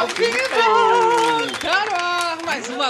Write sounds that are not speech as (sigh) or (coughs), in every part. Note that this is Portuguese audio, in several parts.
ao vivo!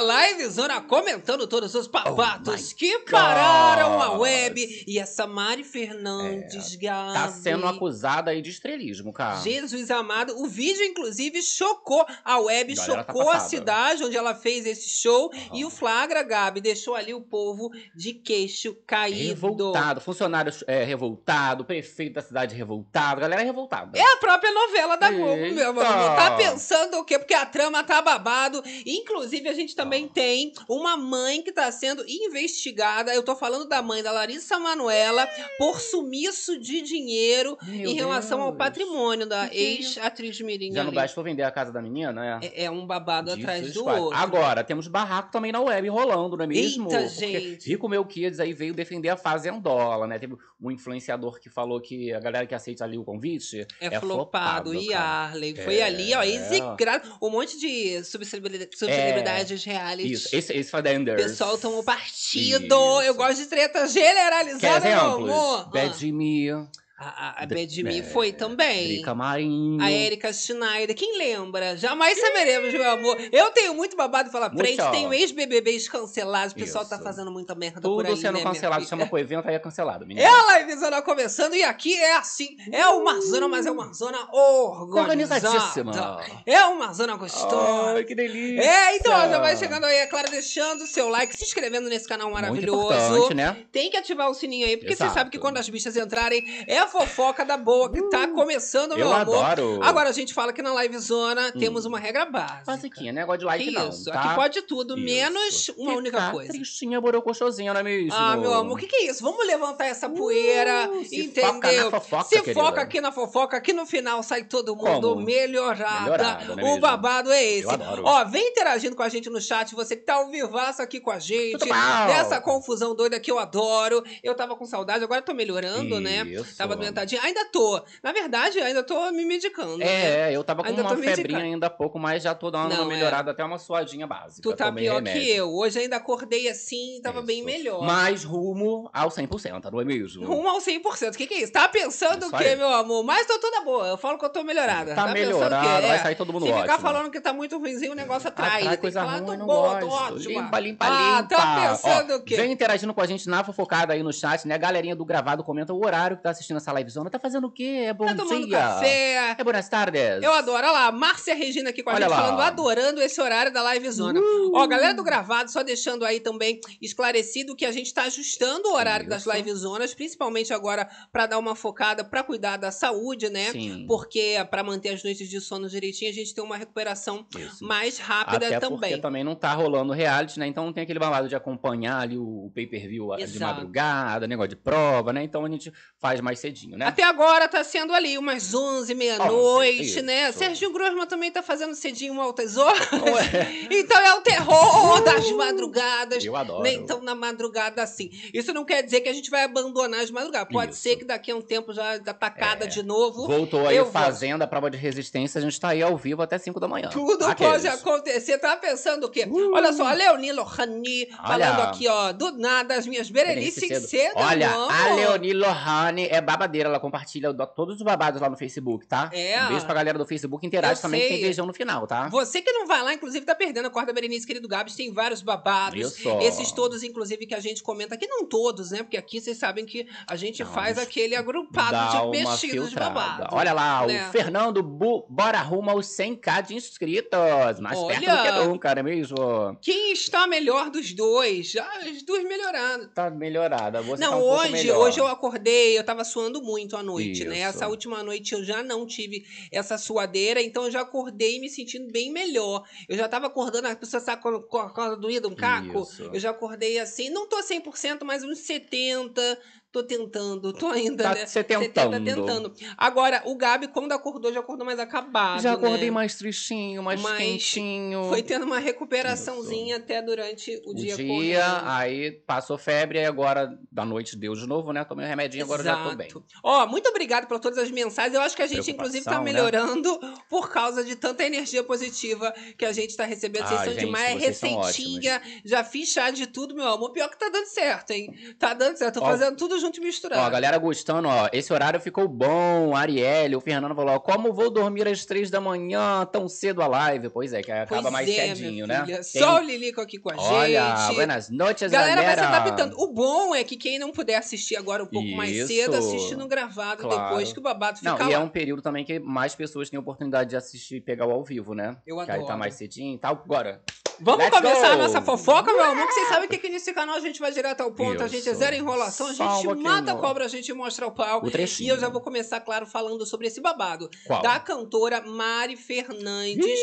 Carol, mais uma live zona comentando todos os papatos Oh que God. pararam a web. E essa Mari Fernandes, Gabi. Tá sendo acusada aí de estrelismo, cara. Jesus amado, o vídeo inclusive chocou a web, tá chocou a passada. cidade onde ela fez esse show e o flagra, Gabi, deixou ali o povo de queixo caído. Revoltado, funcionários é, revoltado, prefeito da cidade revoltado, galera revoltada. É a própria novela da Globo, meu amor. Tá pensando o quê? Porque a trama tá babado. Inclusive, a gente também tem uma mãe que tá sendo investigada. Eu tô falando da mãe da Larissa Manuela por sumiço de dinheiro Meu em relação ao Deus. patrimônio da é ex-atriz Mirim. Já não bastou vender a casa da menina, é? É, é um babado Disso atrás do fazem. outro. Agora, temos barraco também na web rolando, não é mesmo? Eita, Porque gente. Rico Meu Kids aí veio defender a fazendola, né? Teve um influenciador que falou que a galera que aceita ali o convite É, é, flopado, e. Arley. Foi É. ali, ó, execrado. Um monte de subcelebridade- subcelebridades reality. Isso, esse, esse foi da O Enders. pessoal tomou partido. Isso. Eu gosto de treta Quer generalizada, meu amor. Bad Ah, a, a é, foi também. Drica Marinho. A Erika Schneider. Quem lembra? Jamais saberemos, meu amor. Eu tenho muito babado pela Muito. frente. Tenho ex-BBBs cancelados. O pessoal tá Isso. fazendo muita merda por Tudo aí, sendo né, cancelado. Chama pro evento, aí é cancelado, menina. É a livezona começando e aqui é assim. É uma zona, mas é uma zona organizada. Organizadíssima. É uma zona gostosa. Ai, que delícia. É, então, já vai chegando aí, é claro, deixando o seu like, se inscrevendo nesse canal maravilhoso. Muito importante, né? Tem que ativar o sininho aí, porque você Exato. sabe que quando as bichas entrarem, é fofoca da boa que tá começando, meu Eu amor. adoro. Agora a gente fala que na Live Zona Hum. temos uma regra básica. Basiquinha, negócio de like que não, isso? tá? Aqui pode tudo, Isso. menos uma única coisa. tristinha, borocochosinha, não é mesmo? Ah, meu amor, o que, que é isso? Vamos levantar essa poeira, Uh, se entendeu? foca na fofoca, se querida. foca aqui na fofoca, aqui no final sai todo mundo Como? melhorada. É o babado é esse. Eu adoro. Ó, vem interagindo com a gente no chat, você que tá ao vivaço aqui com a gente, dessa confusão doida que eu adoro. Eu tava com saudade, agora tô melhorando, né? Isso. Tava Ainda tô. Na verdade, ainda tô me medicando. né? É, eu tava com Ainda uma febrinha ainda há pouco, mas já tô dando Não, uma é. melhorada, até uma suadinha básica. Tu tá pior remédio. que eu. Hoje ainda acordei assim, tava bem Isso. melhor. Mas rumo ao 100%, não é mesmo? Rumo ao 100%. O que, que é isso? Tá pensando Isso o quê, meu amor? Mas tô toda boa. Eu falo que eu tô melhorada. Tá, quê? melhorado, É. vai sair todo mundo Se ótimo. ficar falando que tá muito ruimzinho, o negócio atrai. Atrai Tem que coisa ruim, não boa, gosto. Limpa, limpa, ah, limpa. tá pensando o quê? Vem interagindo com a gente na fofocada aí no chat, né? Galerinha do gravado comenta o horário que tá assistindo essa livezona. Tá fazendo o quê? É bom tá tomando dia. café. É boas tardes. Eu adoro. Olha lá, Márcia Regina aqui com a Olha gente, lá. falando, adorando esse horário da Live Zona. Uh! Ó, galera do gravado, só deixando aí também esclarecido que a gente tá ajustando o horário das Isso. Live Zonas, principalmente agora pra dar uma focada pra cuidar da saúde, né? Sim. Porque pra manter as noites de sono direitinho, a gente tem uma recuperação Isso. mais rápida Até também. porque também não tá rolando reality, né? Então não tem aquele babado de acompanhar ali o pay-per-view de madrugada, negócio de prova, né? Então a gente faz mais cedinho, né? Até agora tá sendo ali umas 11, meia-noite, né? Serginho Grossman também tá fazendo cedinho altas horas. Não é? (laughs) Então é o terror das madrugadas. Eu adoro. Nem tão na madrugada assim. Isso não quer dizer que a gente vai abandonar as madrugadas. Pode Isso. ser que daqui a um tempo já atacada É. de novo. Voltou aí Eu o vou. Fazenda, prova de resistência, a gente tá aí ao vivo até 5 da manhã. Tudo Aqueles. pode acontecer. Tá pensando o quê? Uh. Olha só, a Leonie Lohani falando aqui, ó, do nada, as minhas berenices Berenice cedo. Olha, amor. a Leonie Lohane é babadeira, ela compartilha do- todos os babados lá no Facebook, tá? É. Um beijo pra galera do Facebook, interage Eu também, que tem sei. beijão no final, tá? Você que não vai lá, inclusive, tá perdendo a corda Berenice, querido Gabs, tem vários babados. Esses todos, inclusive, que a gente comenta aqui, não todos, né? Porque aqui vocês sabem que a gente Não, faz aquele agrupado de mexidos filtrada. babados. Olha lá, né? o Fernando Bu, bora rumo aos 100k de inscritos. Mais perto do Olha. que nunca, não é mesmo? Quem está melhor dos dois? Já as duas melhorando. Tá melhorada, você não, tá um pouco hoje, hoje eu acordei, eu tava suando muito à noite, né? Isso. Essa última noite eu já não tive essa suadeira, então eu já acordei me sentindo bem melhor. Eu já tava acordando, a pessoa sabe quando acorda doída, um caco? Isso. Eu já acordei assim, não tô 100%, mas uns 70%. Tô tentando, tô ainda, Tá né? você 70 tentando. tentando. Agora, o Gabi, quando acordou, já acordou mais acabado. Já acordei né? mais tristinho, mais Mas quentinho. Foi tendo uma recuperaçãozinha até durante o, o dia, dia, correndo. aí passou febre, aí agora da noite deu de novo, né? Tomei um remedinho, agora já tô bem. Exato. Ó, muito obrigado por todas as mensagens. Eu acho que a gente, inclusive, tá né? melhorando por causa de tanta energia positiva que a gente tá recebendo. Vocês Ah, são gente, demais, são receitinha. Já fiz chá de tudo, meu amor. Pior que tá dando certo, hein? Tá dando certo. Tô Ó. fazendo tudo junto e misturado. Ó, a galera gostando, ó. Esse horário ficou bom. Arielle, o Fernando falou, ó, como vou dormir às três da manhã, tão cedo a live? Pois é, que acaba Pois mais é, cedinho, né? Tem- Só o Lilico aqui com a Olha, gente. buenas noches, Galera vai se galera. adaptando. O bom é que quem não puder assistir agora um pouco mais Isso. cedo, assiste no gravado Claro. depois que o babado fica Não, e lá. é um período também que mais pessoas têm oportunidade de assistir e pegar o ao vivo, né? Eu Que aí adoro. tá mais cedinho e tal. Agora, Vamos Let's começar go! a nossa fofoca, meu amor, que vocês sabem que aqui nesse canal a gente vai direto ao ponto, a gente é zero enrolação, a gente mata a cobra, a gente mostra o pau. o E eu já vou começar, claro, falando sobre esse babado. Qual? Da cantora Mari Fernandes.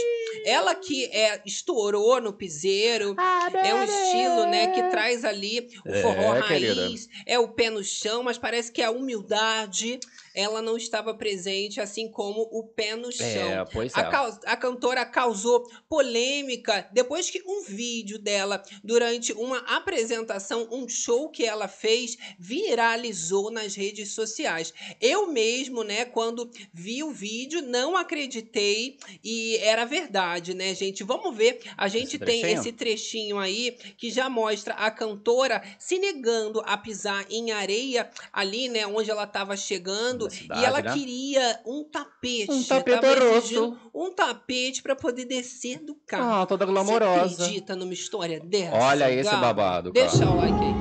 Ela que é, estourou no piseiro. É um estilo, né, que traz ali o É, forró querida. raiz, é o pé no chão, mas parece que a humildade, ela não estava presente, assim como o pé no chão. É, pois A, é. cau- a cantora causou polêmica depois que um vídeo dela, durante uma apresentação, um show que ela fez, viralizou nas redes sociais. Eu mesmo, né, quando vi o vídeo, não acreditei e era verdade, né, gente? Vamos ver. A gente Esse tem trechinho? esse trechinho aí que já mostra a cantora se negando a pisar em areia ali, né, onde ela estava chegando. Da cidade, e ela né? queria um tapete. Um tapete tava roxo. Um tapete para poder descer do carro. Ah, toda Você glamourosa. acredita numa história dessa? Olha esse babado, cara. Deixa o like aí.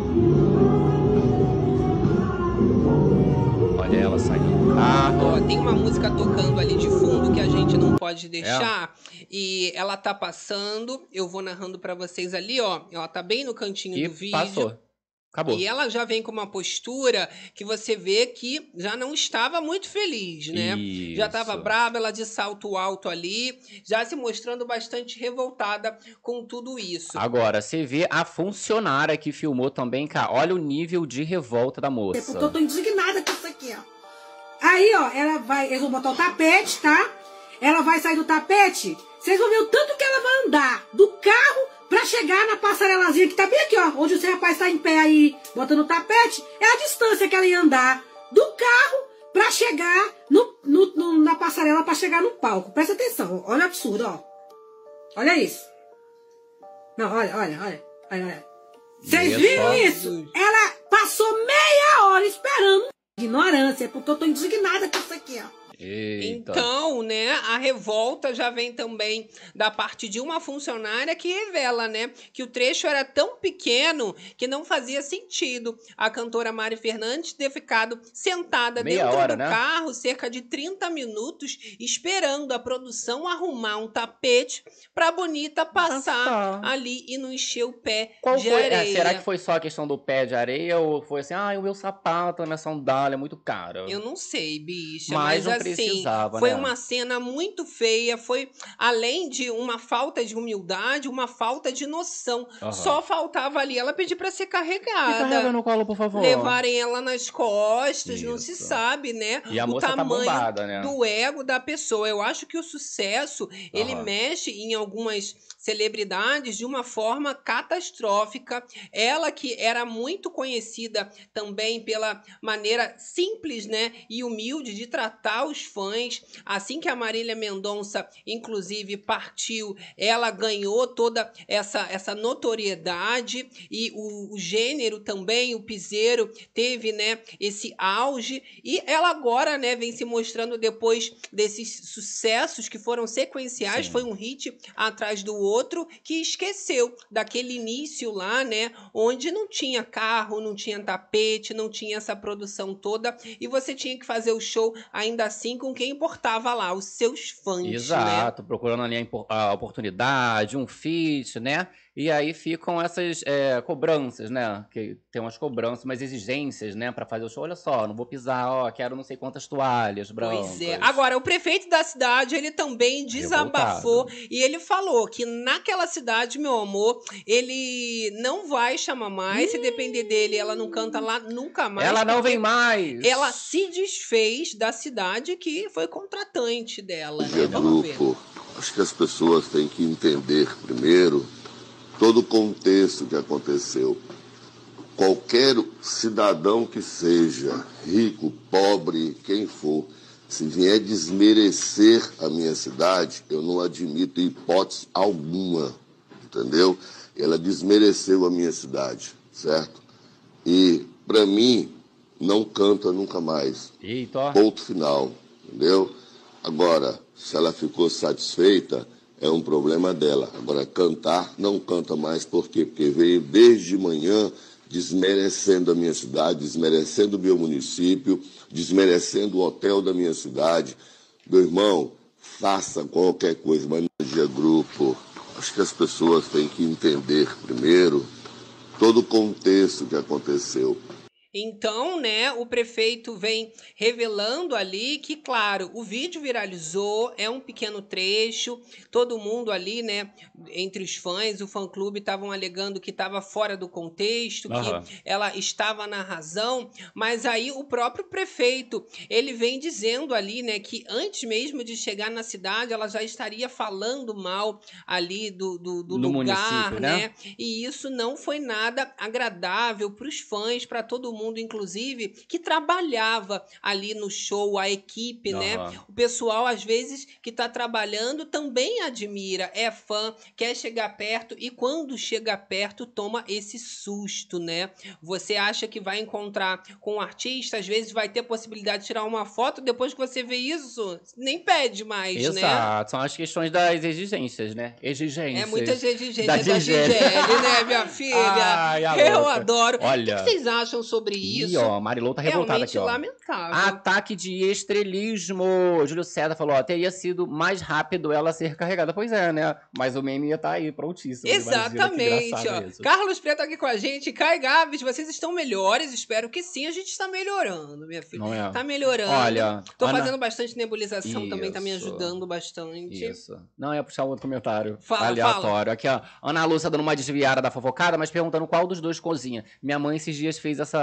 Olha ela saindo do carro. Ó, tem uma música tocando ali de fundo que a gente não pode deixar. E ela tá passando. Eu vou narrando para vocês ali, ó. Ela tá bem no cantinho E do vídeo. passou. Acabou. E ela já vem com uma postura que você vê que já não estava muito feliz, né? Já estava Isso. brava, ela de salto alto ali, já se mostrando bastante revoltada com tudo isso. Agora, você vê a funcionária que filmou também, cara. Olha o nível de revolta da É moça. porque eu tô indignada com isso aqui, ó. Aí, ó, ela vai. Eles vão botar o tapete, tá? Ela vai sair do tapete. Vocês vão ver o tanto que ela vai andar do carro pra chegar na passarelazinha que tá bem aqui, ó. Onde esse rapaz tá em pé aí, botando o tapete. É a distância que ela ia andar do carro pra chegar no, no- no- na passarela pra chegar no palco. Presta atenção, olha o absurdo, ó. Olha isso. Não, olha, olha, olha. olha, olha. Vocês viram isso? Ela passou meia hora esperando. Ignorância, porque eu tô indignada com isso aqui, ó. Eita. Então, né, a revolta já vem também da parte de uma funcionária que revela, né, que o trecho era tão pequeno que não fazia sentido a cantora Mari Fernandes ter ficado sentada Meia dentro hora, do né? carro cerca de 30 minutos esperando a produção arrumar um tapete pra bonita passar Passar. ali e não encher o pé Qual de foi? é, areia. será que foi só a questão do pé de areia ou foi assim, ah, o meu sapato, a minha sandália é muito cara? Eu não sei, bicha, Mas mas, não assim, precisava, foi né? uma cena muito feia, foi além de uma falta de humildade, uma falta de noção. Aham. Só faltava ali ela pedir pra ser Me carrega carregada. no colo, por favor. Levarem ela nas costas, não se Isso. sabe, né? E a o moça tá tamanho bombada, né? do ego da pessoa. Eu acho que o sucesso, ele Aham. mexe em algumas celebridades de uma forma catastrófica. Ela que era muito conhecida também pela maneira simples, né, e humilde de tratar os fãs. Assim que a Marília Mendonça, inclusive, partiu, ela ganhou toda essa, essa notoriedade e o, o gênero também, o piseiro, teve, né, esse auge e ela agora, né, vem se mostrando depois desses sucessos que foram sequenciais, Sim. foi um hit atrás do outro, que esqueceu daquele início lá, né, onde não tinha carro, não tinha tapete, não tinha essa produção toda e você tinha que fazer o show ainda assim com quem importava lá, os seus fãs, né? Exato, procurando ali a, a oportunidade, um fit, né? E aí ficam essas é, cobranças, né? Que tem umas cobranças, umas exigências, né? Pra fazer o show. Olha só, não vou pisar, ó, quero não sei quantas toalhas brancas. Pois é. Agora, o prefeito da cidade, ele também desabafou e ele falou que naquela cidade, meu amor, ele não vai chamar mais. Se depender dele, ela não canta lá nunca mais. Ela não vem mais! Ela se desfez da cidade que foi contratante dela, né? Vamos ver. grupo, acho que as pessoas têm que entender primeiro todo o contexto que aconteceu. Qualquer cidadão que seja, rico, pobre, quem for, se vier desmerecer a minha cidade, eu não admito hipótese alguma, entendeu? Ela desmereceu a minha cidade, certo? E, para mim, não canta nunca mais. Eita. Ponto final, entendeu? Agora, se ela ficou satisfeita, é um problema dela. Agora, cantar, não canta mais, por quê? Porque veio desde manhã desmerecendo a minha cidade, desmerecendo o meu município, desmerecendo o hotel da minha cidade. Meu irmão, faça qualquer coisa, mas não seja grupo. Acho que as pessoas têm que entender primeiro todo o contexto que aconteceu. Então, né, o prefeito vem revelando ali que, claro, o vídeo viralizou, é um pequeno trecho, todo mundo ali, né, entre os fãs, o fã-clube estavam alegando que estava fora do contexto, Aham. que ela estava na razão, mas aí o próprio prefeito, ele vem dizendo ali, né, que antes mesmo de chegar na cidade, ela já estaria falando mal ali do, do, do lugar, né? né? E isso não foi nada agradável para os fãs, para todo mundo, inclusive, que trabalhava ali no show, a equipe, né? Aham. O pessoal, às vezes, que está trabalhando também admira, é fã, quer chegar perto e quando chega perto toma esse susto, né? Você acha que vai encontrar com um artista, às vezes vai ter possibilidade de tirar uma foto, depois que você vê isso, nem pede mais, né? Exato. São as questões das exigências, né? Exigências. É muita exigência Da da né, minha (laughs) filha? Ai, Eu adoro. O Olha. que vocês acham sobre isso? Ih, ó, Marilou tá revoltada aqui, ó. lamentável. Ataque de estrelismo. Júlio César falou, ó, teria sido mais rápido ela ser carregada. Pois é, né? Mas o meme ia tá aí, prontíssimo. Exatamente, ó. isso. Carlos Preto aqui com a gente. Kai Gabs, vocês estão melhores? Espero que sim. A gente está melhorando, minha filha. Não é? Tá melhorando. Olha, Tô Ana- fazendo bastante nebulização também, tá me Isso. ajudando bastante. Isso. Não, é puxar outro comentário Fala, aleatório. Aqui, ó. Ana Lúcia dando uma desviada da fofocada, mas perguntando qual dos dois cozinha. Minha mãe esses dias fez essa,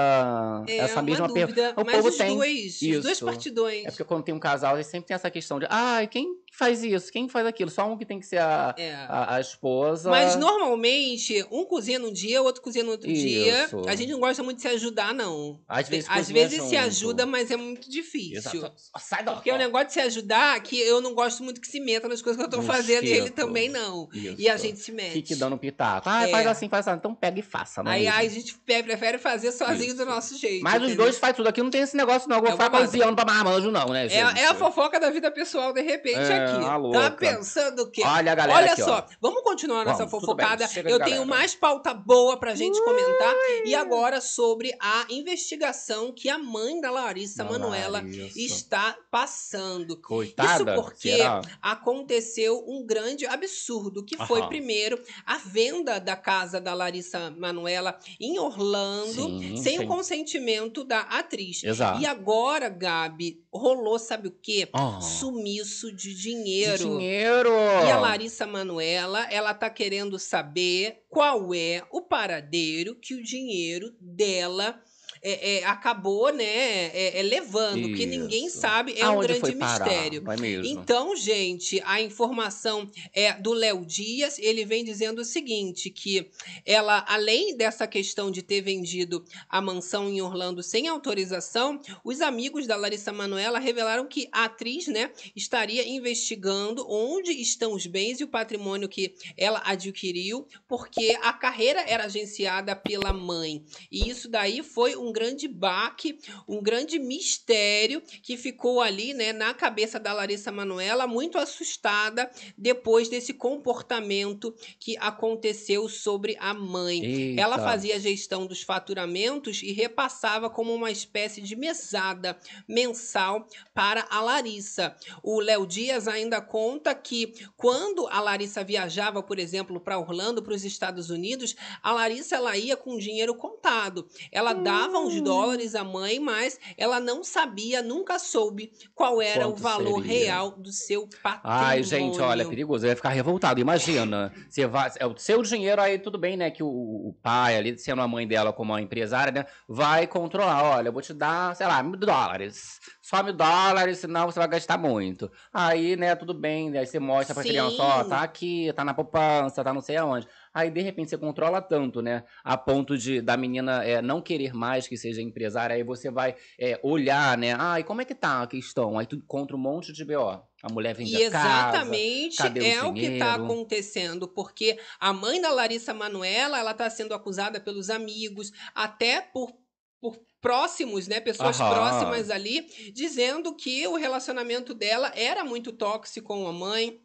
É essa uma mesma pergunta. dúvida, O mas povo os tem. dois, os dois Isso. partidões. É porque quando tem um casal, eles sempre tem essa questão de, ai, quem faz isso? Quem faz aquilo? Só um que tem que ser a, É. a, a esposa. Mas normalmente, um cozinha num dia, o outro cozinha no outro dia. Isso. A gente não gosta muito de se ajudar, não. Às vezes, Às vezes se ajuda, mas é muito difícil. Exato. Sai da Porque o negócio de se ajudar, que eu não gosto muito que se meta nas coisas que eu tô Um fazendo, e ele também não. Isso. E a gente se mete. Fique dando pitaco. Ah, É. faz assim, faz assim. Então pega e faça. não é Aí, aí a gente prefere fazer sozinho Isso. Do nosso jeito. Mas os entendeu? dois fazem tudo aqui, não tem esse negócio, não. Eu vou É ficar cozinhando pra marmanjo, não, né? É, é a fofoca da vida pessoal, de repente, É, aqui. a Tá pensando o quê? Olha a galera Olha aqui, só, ó. vamos continuar nossa Vamos, fofocada. bem, Eu galera. tenho mais pauta boa pra gente comentar. E agora sobre a investigação que a mãe da Larissa Da Larissa. está passando. Coitada. Isso porque será? aconteceu um grande absurdo, que foi Aham. primeiro a venda da casa da Larissa Manoela em Orlando, Sim, sem sim. Consentimento da atriz. Exato. E agora, Gabi, rolou, sabe o quê? Ah. Sumiço de De dinheiro. dinheiro. E a Larissa Manuela, ela tá querendo saber qual é o paradeiro que o dinheiro dela é, é, acabou, né, é, é levando, que ninguém Isso. sabe, é um Aonde grande foi parar? mistério. Então, gente, a informação é do Léo Dias. Ele vem dizendo o seguinte: que ela, além dessa questão de ter vendido a mansão em Orlando sem autorização, os amigos da Larissa Manoela revelaram que a atriz, né, estaria investigando onde estão os bens e o patrimônio que ela adquiriu, porque a carreira era agenciada pela mãe. E isso daí foi um grande baque, um grande mistério que ficou ali, né, na cabeça da Larissa Manoela, muito assustada depois desse comportamento que aconteceu sobre a mãe. Eita. Ela fazia a gestão dos faturamentos e repassava como uma espécie de mesada mensal para a Larissa. O Léo Dias ainda conta que quando a Larissa viajava, por exemplo, para Orlando, para os Estados Unidos, a Larissa ela ia com dinheiro contado. Ela dava uns dólares à mãe, mas ela não sabia, nunca soube qual era Quanto o valor seria? real do seu patrimônio. Ai, gente, olha, é perigoso. Eu ia ficar revoltado. Imagina. Você vai, é o seu dinheiro, aí tudo bem, né? Que o, o pai ali, sendo a mãe dela como uma empresária, né? Vai controlar. Olha, eu vou te dar, sei lá, mil dólares. Só mil dólares, senão você vai gastar muito. Aí, né, tudo bem. Aí você mostra pra Sim. criança, ó, tá aqui, tá na poupança, tá não sei aonde. Aí, de repente, você controla tanto, né? A ponto de da menina é, não querer mais que seja empresária. Aí você vai é, olhar, né? Ah, e como é que tá a questão? Aí tu encontra um monte de BO. A mulher vende E a casa. exatamente cadê o é o que está acontecendo, porque a mãe da Larissa Manoela, ela está sendo acusada pelos amigos, até por por próximos, né, pessoas Aham. próximas ali, dizendo que o relacionamento dela era muito tóxico com a mãe,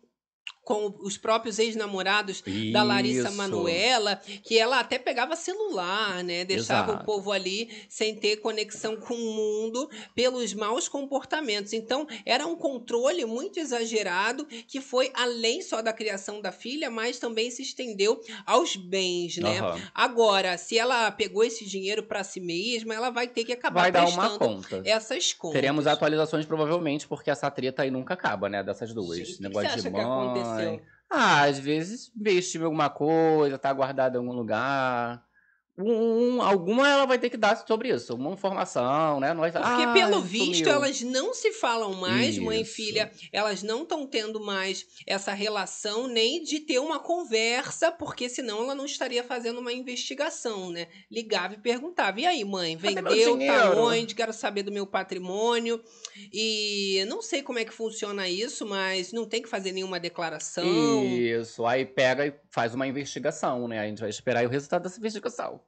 com os próprios ex-namorados da Larissa Isso. Manoela, que ela até pegava celular, né? Deixava Exato. o povo ali sem ter conexão com o mundo pelos maus comportamentos. Então, era um controle muito exagerado que foi além só da criação da filha, mas também se estendeu aos bens, né? Aham. Agora, se ela pegou esse dinheiro para si mesma, ela vai ter que acabar Vai dar uma conta. essas contas. Teremos atualizações provavelmente, porque essa treta aí nunca acaba, né? Dessas duas. Gente, Negócio de mãe. Ah, às vezes investiu em alguma coisa, tá guardado em algum lugar. Um, um- alguma ela vai ter que dar sobre isso, uma informação, né? Nós, Porque, ah, pelo visto, elas não se falam mais, mãe e Isso. filha. Elas não estão tendo mais essa relação, nem de ter uma conversa, porque senão ela não estaria fazendo uma investigação, né? Ligava e perguntava: e aí, mãe, vendeu? Tá dinheiro?" onde? Quero saber do meu patrimônio. E não sei como é que funciona isso, mas não tem que fazer nenhuma declaração. Isso, aí pega e faz uma investigação, né? A gente vai esperar o resultado dessa investigação.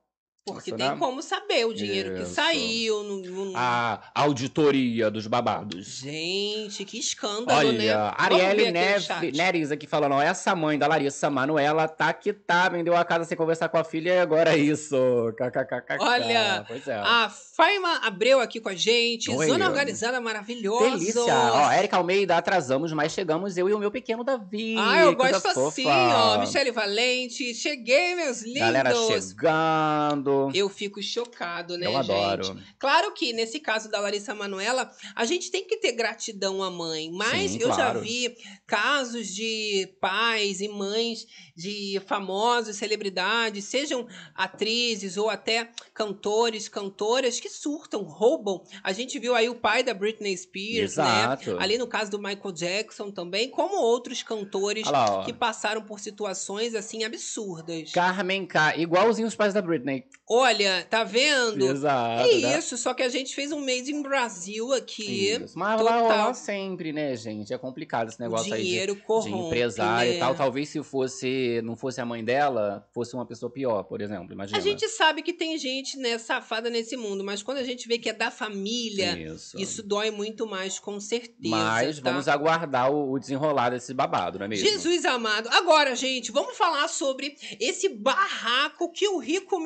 Porque tem né? como saber o dinheiro que Isso. saiu. No, no- A auditoria dos babados. Gente, que escândalo, né? Olha, ver Arielle. Neres aqui falando, ó, essa mãe da Larissa Manoela tá que tá, vendeu a casa sem conversar com a filha e agora é isso. KKKK. Olha, pois é. A Faima Abreu aqui com a gente. Oi. Zona organizada maravilhosa. Delícia! Ó, Érica Almeida, atrasamos, mas chegamos eu e o meu pequeno Davi. Ah, eu gosto fofa. assim, ó. Michele Valente. Cheguei, meus lindos. Galera chegando. Eu fico chocado, né, Eu gente? adoro. Claro que nesse caso da Larissa Manoela, a gente tem que ter gratidão à mãe, mas Sim, eu já claro. vi casos de pais e mães de famosos celebridades, sejam atrizes ou até cantores, cantoras que surtam, roubam. A gente viu aí o pai da Britney Spears, Exato. né? Ali no caso do Michael Jackson também, como outros cantores lá, que passaram por situações assim absurdas. Carmen K, igualzinho os pais da Britney. Olha, tá vendo? Exato. É né? isso, só que a gente fez um Made in Brasil aqui. Isso. Mas total. rolar sempre, né, gente? É complicado esse negócio aí de, dinheiro de corrompe, empresário né? e tal. Talvez se fosse, não fosse a mãe dela, fosse uma pessoa pior, por exemplo. Imagina. A gente sabe que tem gente né, safada nesse mundo, mas quando a gente vê que é da família, Isso. isso dói muito mais, com certeza. Mas tá? vamos aguardar o, o desenrolar desse babado, não é mesmo? Jesus amado. Agora, gente, vamos falar sobre esse barraco que o Rico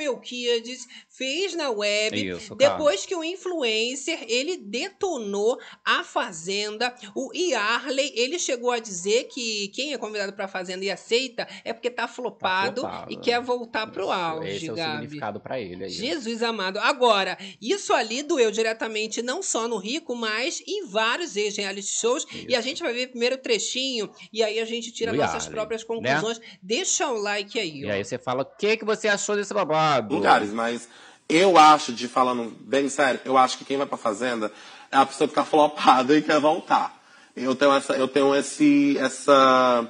Melquiades fez na web. Isso, cara. Depois que o influencer, ele detonou a Fazenda, o Yarley, ele chegou a dizer que quem é convidado pra Fazenda e aceita é porque tá flopado, flopado. e quer voltar pro Isso, auge, Esse é o Gabi. significado pra ele. Aí. Jesus amado. Agora, isso ali doeu diretamente não só no Rico, mas em vários ex-reality shows. E Isso. a gente vai ver primeiro o trechinho e aí a gente tira Do nossas Yarley, próprias conclusões. Deixa o like aí, E ó. aí você fala, o que, que você achou desse babado? Lugares, mas eu acho, de falando bem sério, eu acho que quem vai pra fazenda é a pessoa que tá flopada e quer voltar. Eu tenho essa, eu tenho esse, essa,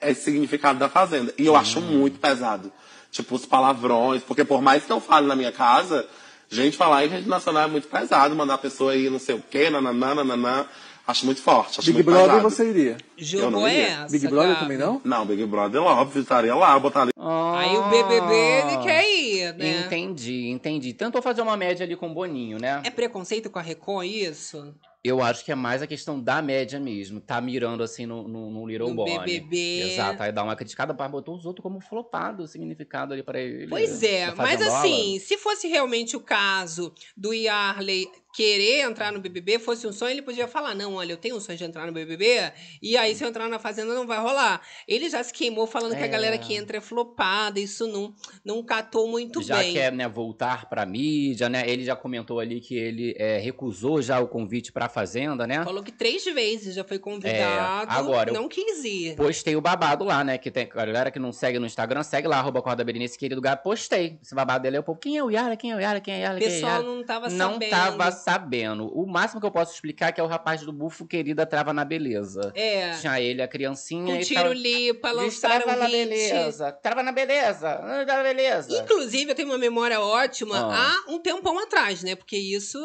esse significado da fazenda. E eu acho muito pesado. Tipo, os palavrões, porque por mais que eu fale na minha casa, gente falar em rede nacional é muito pesado, mandar a pessoa ir não sei o quê, nananã, nananã. Acho muito forte, acho Big muito Brother pesado. você iria. Jogo não é iria. essa. Big Brother Gabi? também não? Não, Big Brother, óbvio, estaria lá, botaria Aí o BBB ele quer ir, né? Ah. Entendi, entendi. Tentou fazer uma média ali com o Boninho, né? É preconceito com a Record isso? Eu acho que é mais a questão da média mesmo. Tá mirando assim no, no, no Little No Bonnie. BBB. Exato, aí dá uma criticada, mas botou os outros como flopado, o significado ali pra ele. Pois é, da mas assim, se fosse realmente o caso do Yarley querer entrar no BBB, fosse um sonho, ele podia falar: não, olha, eu tenho um sonho de entrar no BBB, e aí se eu entrar na Fazenda não vai rolar. Ele já se queimou falando que a É. galera que entra é flopada, isso não, não catou muito já bem. quer né, voltar pra mídia, né? Ele já comentou ali que ele é, recusou já o convite pra Fazenda, né? Falou que três vezes já foi convidado, É, agora, não quis ir. Postei o babado lá, né? Que tem a galera que não segue no Instagram, segue lá, arroba Corda Berenice, querido gato. Postei esse babado dele. aí O povo, quem é o Yara? Quem é o Yara? Quem é o Yara? O Quem é o pessoal Yara? não tava Não sabendo. tava sabendo. O máximo que eu posso explicar é que é o rapaz do bufo, querida, trava na beleza. É. Tinha ele, a criancinha. E tiro tava- lipa, lançaram Destrava na beleza. Trava na beleza. ah, Na beleza. Inclusive, eu tenho uma memória ótima Ah. há um tempão atrás, né? Porque isso,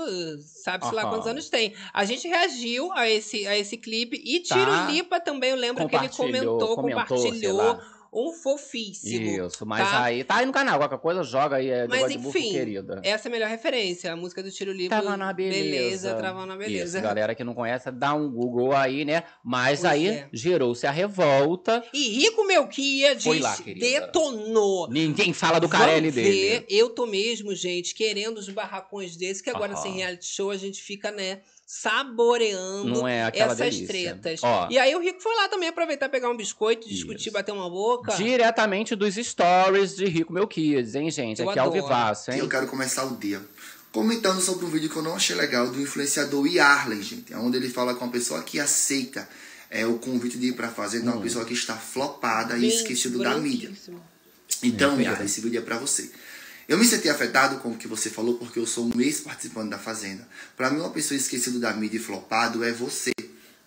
sabe-se lá quantos anos tem. A gente reagiu a esse, a esse clipe e Tiro Tá. Lipa também, eu lembro que ele comentou, comentou, compartilhou. Um fofíssimo. Isso, mas tá? aí tá aí no canal, qualquer coisa joga aí, é Mas enfim, querida. Essa é a melhor referência, a música do Tiro Livre. Tava na beleza. tava na beleza. Isso, galera que não conhece, dá um Google aí, né? Mas Pois aí é. gerou-se a revolta. E Rico Melquiades Foi lá, querida. detonou. Ninguém fala do Carelli Vamos dele. ver, eu tô mesmo, gente, querendo os barracões desse, que agora Aham. sem reality show a gente fica, né, saboreando é essas delícia. tretas. Ó. E aí o Rico foi lá também aproveitar pegar um biscoito, discutir, Isso. bater uma boca. Diretamente dos stories de Rico Melquiades, hein, gente? Eu Aqui ao adoro. vivaço, E hein? eu quero começar o dia comentando sobre um vídeo que eu não achei legal do influenciador Yarley, gente. Onde ele fala com uma pessoa que aceita é, o convite de ir pra fazenda, Hum. uma pessoa que está flopada e Bem esquecido da mídia. Então, É, Yara, esse vídeo é pra você. Eu me senti afetado com o que você falou porque eu sou um ex-participante da Fazenda. Pra mim, uma pessoa esquecida da mídia e flopado é você.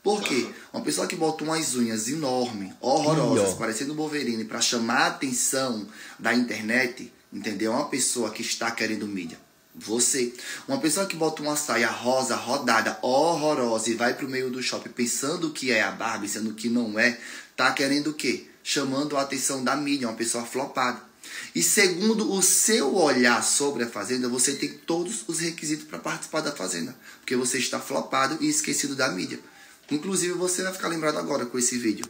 Por quê? Uma pessoa que bota umas unhas enormes, horrorosas, Ih, parecendo Wolverine, pra chamar a atenção da internet, entendeu? É uma pessoa que está querendo mídia. Você. Uma pessoa que bota uma saia rosa, rodada, horrorosa e vai pro meio do shopping pensando que é a Barbie, sendo que não é, tá querendo o quê? Chamando a atenção da mídia, uma pessoa flopada. E segundo o seu olhar sobre a Fazenda, você tem todos os requisitos para participar da Fazenda. Porque você está flopado e esquecido da mídia. Inclusive, você vai ficar lembrado agora com esse vídeo.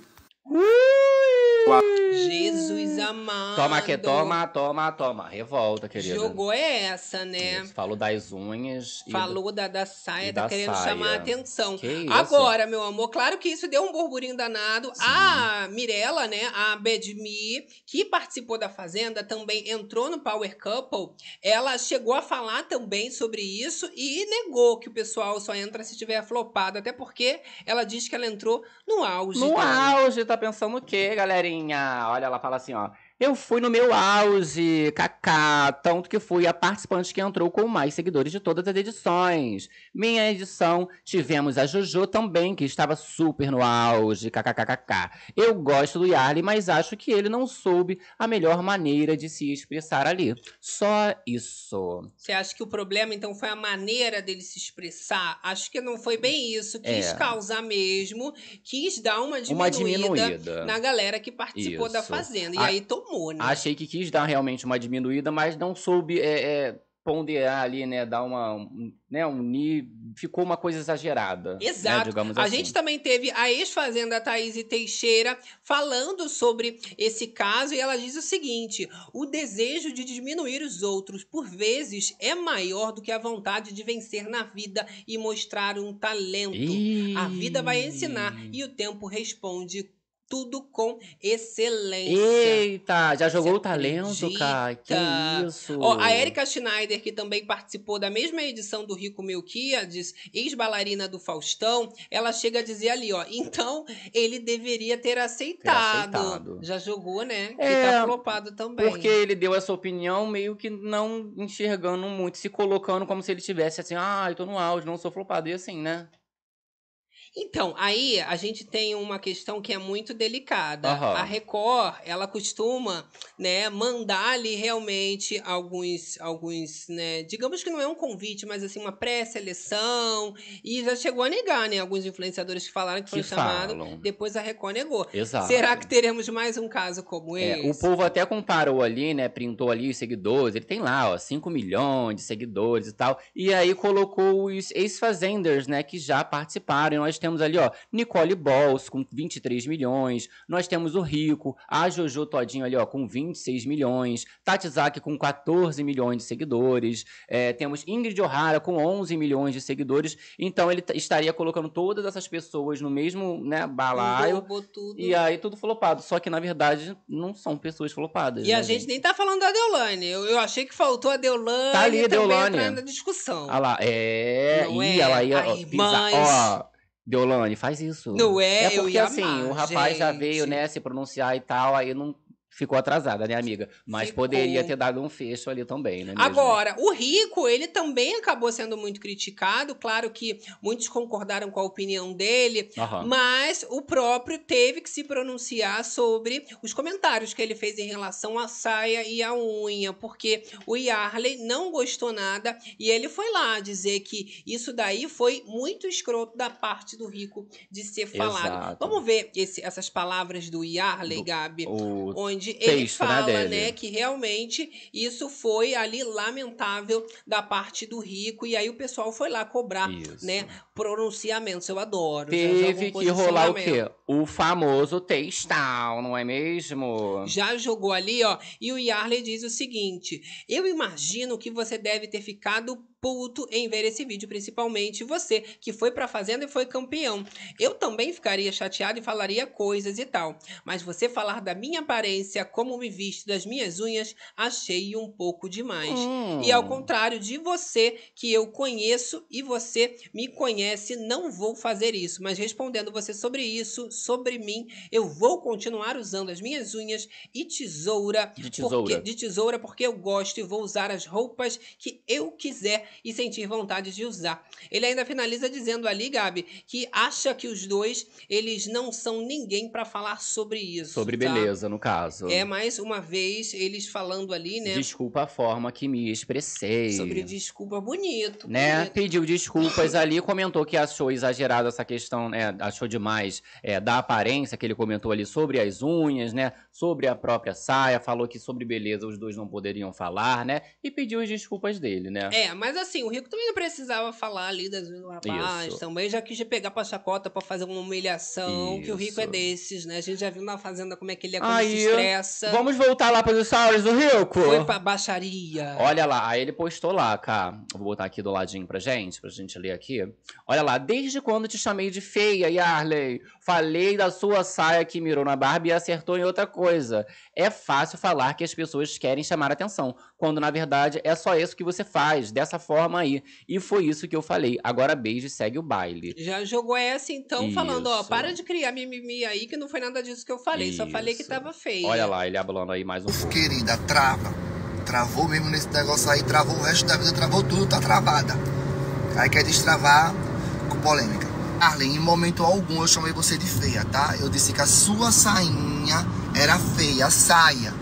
Jesus amado. Toma que toma, toma, toma. Revolta, querida. Jogou essa, né? Isso, Falou das unhas. e Falou da, da saia, tá da querendo saia. chamar a atenção. Que isso? Agora, meu amor, claro que isso deu um burburinho danado. A Mirella, né, a Bedmi, que participou da Fazenda, também entrou no Power Couple. Ela chegou a falar também sobre isso e negou que o pessoal só entra se tiver flopado. Até porque ela diz que ela entrou no auge. No dela. auge, tá pensando o quê, galerinha? Olha, ela fala assim, ó. Eu fui no meu auge, kaká, tanto que fui a participante que entrou com mais seguidores de todas as edições. Minha edição, tivemos a Jojo também, que estava super no auge, kkkk. Eu gosto do Yarley, mas acho que ele não soube a melhor maneira de se expressar ali. Só isso. Você acha que o problema, então, foi a maneira dele se expressar? Acho que não foi bem isso. Quis É. causar mesmo, quis dar uma diminuída, Uma diminuída. na galera que participou da Isso. Fazenda. E A- aí tomou, né? Achei que quis dar realmente uma diminuída, mas não soube é, é, ponderar ali, né? Dar uma. um, né, um Ficou uma coisa exagerada. né, Exato. digamos a assim. gente também teve a ex-fazenda Thaís Teixeira falando sobre esse caso e ela diz o seguinte: o desejo de diminuir os outros, por vezes, é maior do que a vontade de vencer na vida e mostrar um talento. A vida vai ensinar e o tempo responde tudo com excelência. Eita, já jogou Você o talento, cara. Que acredita? isso? Ó, a Erika Schneider, que também participou da mesma edição do Rico Melquiades, ex-bailarina do Faustão, ela chega a dizer ali, ó, então ele deveria ter aceitado. aceitado. Já jogou, né? Que É, tá flopado também. Porque ele deu essa opinião meio que não enxergando muito, se colocando como se ele tivesse assim, ah, eu tô no auge, não sou flopado, e assim, né? Então, aí a gente tem uma questão que é muito delicada. Aham. A Record, ela costuma, né, mandar ali realmente alguns, alguns, né, digamos que não é um convite, mas assim, uma pré-seleção, e já chegou a negar, né, alguns influenciadores que falaram que, Que foi chamado, falam. depois a Record negou. Exato. Será que teremos mais um caso como É, esse? o povo até comparou ali, né? Printou ali os seguidores. Ele tem lá, ó, 5 milhões de seguidores e tal. E aí colocou os ex-fazenders, né? Que já participaram. E nós temos ali, ó, Nicole Balls com 23 milhões. Nós temos o Rico, a Jojo Todinho ali, ó, com 26 milhões. Tati Zaki com 14 milhões de seguidores. É, temos Ingrid O'Hara com 11 milhões de seguidores. Então ele estaria colocando todas essas pessoas no mesmo, né, balaio. E aí tudo flopado. Só que, na verdade, não são pessoas flopadas. E a né, gente nem tá falando da Deolane. Eu, eu achei que faltou a Deolane Tá ali, também Deolane. na discussão. Ah lá, é. Não é? ela ia mas- Ó, Deolane, faz isso. Não é? É porque assim, o rapaz já veio, né, se pronunciar e tal, aí não ficou atrasada, né, amiga? Mas Ficou. poderia ter dado um fecho ali também, né? mesmo? Agora, o Rico, ele também acabou sendo muito criticado. Claro que muitos concordaram com a opinião dele, Aham. mas o próprio teve que se pronunciar sobre os comentários que ele fez em relação à saia e à unha, porque o Yarley não gostou nada e ele foi lá dizer que isso daí foi muito escroto da parte do Rico de ser falado. Exato. Vamos ver esse- essas palavras do Yarley, Do- Gabi? O onde ele texto, né, fala, dele. né, que realmente isso foi ali lamentável da parte do rico e aí o pessoal foi lá cobrar, Isso. né, pronunciamentos. Eu adoro. Teve que rolar o posicionamento. quê? O famoso textão, não é mesmo? Já jogou ali, ó. E o Yarley diz o seguinte: Eu imagino que você deve ter ficado puto em ver esse vídeo, principalmente você, que foi pra fazenda e foi campeão. Eu também ficaria chateado e falaria coisas e tal. Mas você falar da minha aparência, como me visto, das minhas unhas, achei um pouco demais. Hum. E ao contrário de você, que eu conheço e você me conhece, não vou fazer isso. Mas respondendo você sobre isso, sobre mim, eu vou continuar usando as minhas unhas e tesoura. De tesoura. Porque, de tesoura, porque eu gosto e vou usar as roupas que eu quiser e sentir vontade de usar. Ele ainda finaliza dizendo ali, Gabi, que acha que os dois, eles não são ninguém pra falar sobre isso. Sobre tá? beleza, no caso. É, mais uma vez, eles falando ali, né? Desculpa a forma que me expressei. Sobre desculpa bonito. né? bonito. Pediu desculpas ali, comentou (coughs) que achou exagerado essa questão, né? Achou demais é, da aparência que ele comentou ali sobre as unhas, né? Sobre a própria saia, falou que sobre beleza os dois não poderiam falar, né? E pediu as desculpas dele, né? É, mas assim, o Rico também não precisava falar ali das unhas do rapaz. Isso. Também já quis pegar pra chacota pra fazer uma humilhação. Que o Rico é Isso. desses, né? A gente já viu na Fazenda como é que ele é se Aí, estressa. Vamos voltar lá para os stories do Rico? Foi pra baixaria. Olha lá, aí ele postou lá, cá. Vou botar aqui do ladinho pra gente, pra gente ler aqui. Olha lá, desde quando te chamei de feia, Yarley? Falei da sua saia que mirou na Barbie e acertou em outra coisa. É fácil falar que as pessoas querem chamar atenção, quando na verdade é só isso que você faz, dessa forma aí. E foi isso que eu falei. Agora beijo e segue o baile. Já jogou essa, então, falando, ó, Isso. para de criar mimimi aí, que não foi nada disso que eu falei. Só falei que Isso. tava feia. Olha lá, ele abalando aí mais um pouco. Querida, trava. Travou mesmo nesse negócio aí, travou o resto da vida, travou tudo, tá travada. Aí quer destravar polêmica. Arlen, em momento algum eu chamei você de feia, tá? Eu disse que a sua sainha era feia, a saia.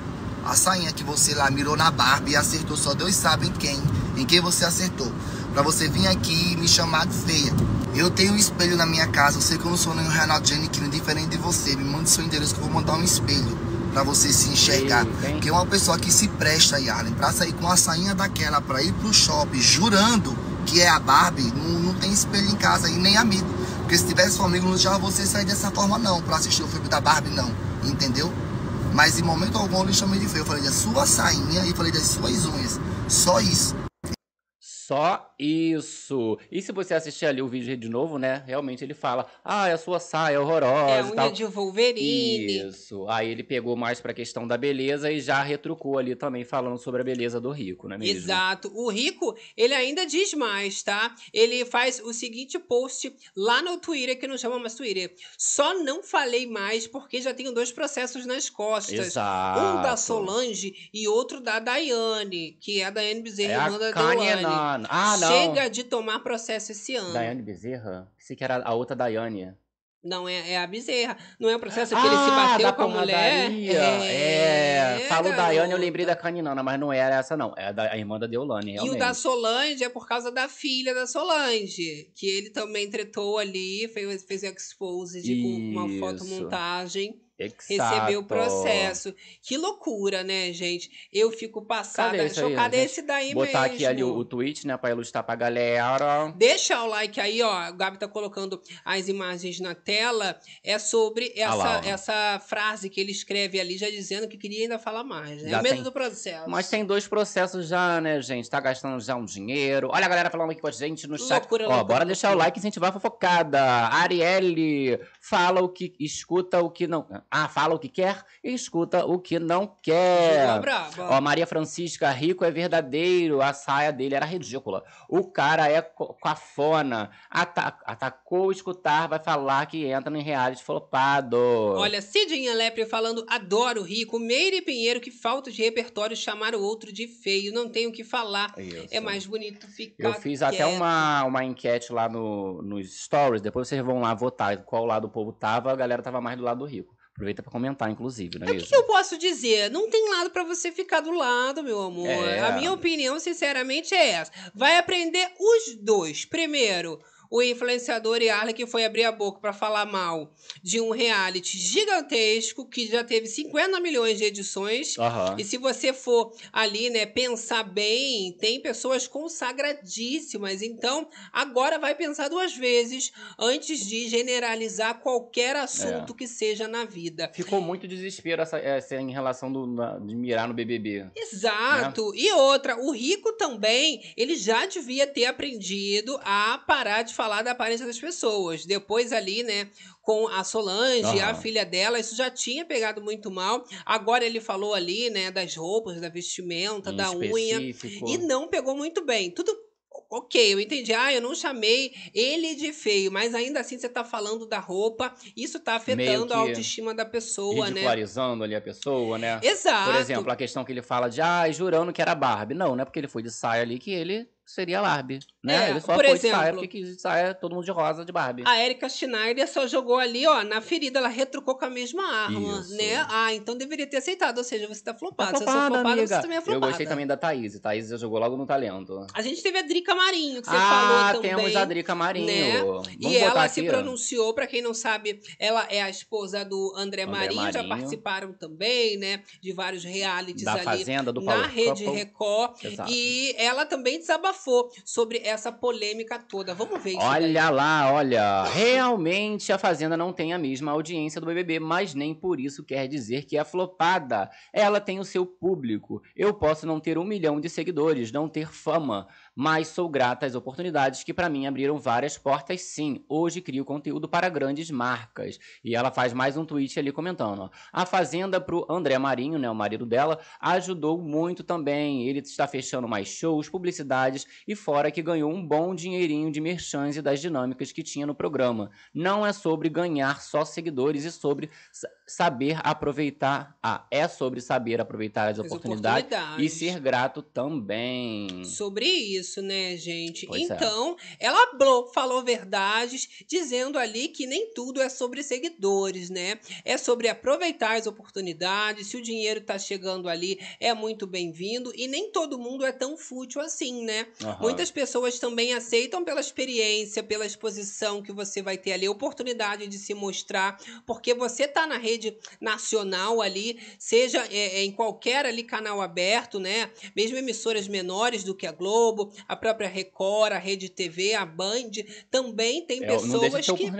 A sainha que você lá mirou na Barbie e acertou, só Deus sabe em quem, em quem você acertou. Pra você vir aqui e me chamar de feia. Eu tenho um espelho na minha casa, eu sei que eu não sou nenhum Renato Giannichini, diferente de você. Me mande seu endereço que eu vou mandar um espelho pra você se enxergar. Porque uma pessoa que se presta, Yarlen, pra sair com uma sainha daquela pra ir pro shopping jurando que é a Barbie, não, não tem espelho em casa e nem amigo. Porque se tivesse um amigo, não deixava você sair dessa forma, não, pra assistir o filme da Barbie, não. Entendeu? Mas em momento algum eu lhe chamei de feio. Eu falei da sua sainha e falei das suas unhas. Só isso. Só isso. E se você assistir ali o vídeo de novo, né? Realmente ele fala: Ah, a sua saia é horrorosa. É a unha tal. de Wolverine. Isso. Aí ele pegou mais pra questão da beleza e já retrucou ali também falando sobre a beleza do rico, não é mesmo? Exato. O Rico, ele ainda diz mais, tá? Ele faz o seguinte post lá no Twitter, que não chama mais Twitter. Só não falei mais porque já tenho dois processos nas costas. Exato. Um da Solange e outro da Daiane, que é a Daiane É Bezerra, irmã a da. Nana. Ah, não. Chega de tomar processo esse ano. Daiane Bezerra? Pensei que era a outra Daiane. Não, é, é a Bezerra. Não é o processo que ele se ah, bateu com a mulher? porradaria. É. Falou Daiane, eu lembrei da Caninana, mas não era essa, não. É a, da, a irmã da Deolane, E realmente. o da Solange é por causa da filha da Solange, que ele também tretou ali, fez, fez o expose de, com uma fotomontagem, Exato. recebeu o processo. Que loucura, né, gente? Eu fico passada, Cadê aí, chocada. gente? Esse daí Botar mesmo. aqui ali o, o tweet, né, pra ilustrar pra galera. Deixa o like aí, ó. O Gabi tá colocando as imagens na tela. É sobre essa, Ah lá, essa frase que ele escreve ali, já dizendo que queria ainda falar mais, né? Já o medo tem- do processo. Mas tem dois processos já, né, gente? Tá gastando já um dinheiro. Olha a galera falando aqui com a gente no chat. Loucura, Ó, loucura, bora deixar o loucura. like e incentivar a fofocada. Arielle, fala o que escuta, o que não. Ah, fala o que quer e escuta o que não quer. Ó, Maria Francisca, rico é verdadeiro, a saia dele era ridícula. O cara é cafona, ata atacou escutar, vai falar que entra em reality flopado. Olha, Cidinha Lepre falando, adoro rico. Meire Pinheiro, que falta de repertório, chamar o outro de feio. Não tenho o que falar. Isso. É mais bonito ficar Eu fiz até quieto. uma, uma enquete lá no, nos stories, depois vocês vão lá votar qual lado o povo tava, a galera tava mais do lado do rico. Aproveita pra comentar, inclusive, não é O que, eu posso dizer? Não tem lado pra você ficar do lado, meu amor. É. A minha opinião, sinceramente, é essa. Vai aprender os dois. Primeiro, o influenciador Yarley que foi abrir a boca pra falar mal de um reality gigantesco que já teve 50 milhões de edições. Aham. E se você for ali, né, pensar bem, tem pessoas consagradíssimas. Então, agora vai pensar duas vezes antes de generalizar qualquer assunto que seja na vida. Ficou muito desespero essa, essa em relação do, na- de mirar no BBB. Exato. E outra, o rico também, ele já devia ter aprendido a parar de falar da aparência das pessoas. Depois ali, né, com a Solange, Aham. a filha dela, isso já tinha pegado muito mal. Agora ele falou ali, né, das roupas, da vestimenta, Em da unha. específico. E não pegou muito bem. Tudo ok, eu entendi. Ah, eu não chamei ele de feio, mas ainda assim você tá falando da roupa. Isso tá afetando a autoestima da pessoa, né? Ridicularizando ali a pessoa, né? Exato. Por exemplo, a questão que ele fala de, ah, jurando que era Barbie. Não, não é porque ele foi de saia ali que ele seria Barbie, né? É, ele só por foi de saia exemplo- porque quis de saia todo mundo de rosa de Barbie. A Erika Schneider só jogou ali, ó, na ferida, ela retrucou com a mesma arma, Isso. né? Ah, então deveria ter aceitado, ou seja, você tá Tá flopado. Se eu sou flopada, flopada, você amiga. também é Eu flopada. gostei também da Thaís. Thaís já jogou logo no talento. A gente teve a Drica Marinho, que você ah, falou também. temos a Drica Marinho. né? Vamos E ela aqui, se pronunciou, pra quem não sabe, ela é a esposa do André, André Marinho, já Marinho. participaram também, né, de vários realities Da ali Fazenda, do na Power Rede. Record. Exato. E ela também desabafou sobre essa polêmica toda. Vamos ver isso daí. Olha lá, olha. Realmente a Fazenda não tem a mesma audiência do BBB, mas nem por isso quer dizer que é flopada. Ela tem o seu público. Eu posso não ter um milhão de seguidores, não ter fama, mas sou grata às oportunidades que pra mim abriram várias portas, sim. Hoje crio conteúdo para grandes marcas. E ela faz mais um tweet ali comentando. A Fazenda pro André Marinho, né, o marido dela, ajudou muito também. Ele está fechando mais shows, publicidades e fora que ganhou um bom dinheirinho de merchans e das dinâmicas que tinha no programa. Não é sobre ganhar só seguidores e sobre saber aproveitar. Ah, é sobre saber aproveitar as As oportunidades, e oportunidades. ser grato também. Sobre isso, né, gente? Pois é. então, ela hablou, falou verdades, dizendo ali que nem tudo é sobre seguidores, né? É sobre aproveitar as oportunidades. Se o dinheiro tá chegando ali, é muito bem-vindo. E nem todo mundo é tão fútil assim, né? Aham. Muitas pessoas também aceitam pela experiência, pela exposição que você vai ter ali, oportunidade de se mostrar, porque você tá na rede nacional ali, seja é, é, em qualquer ali canal aberto, né? Mesmo emissoras menores do que a Globo, a própria Record, a Rede TV, a Band, também tem É, de pessoas que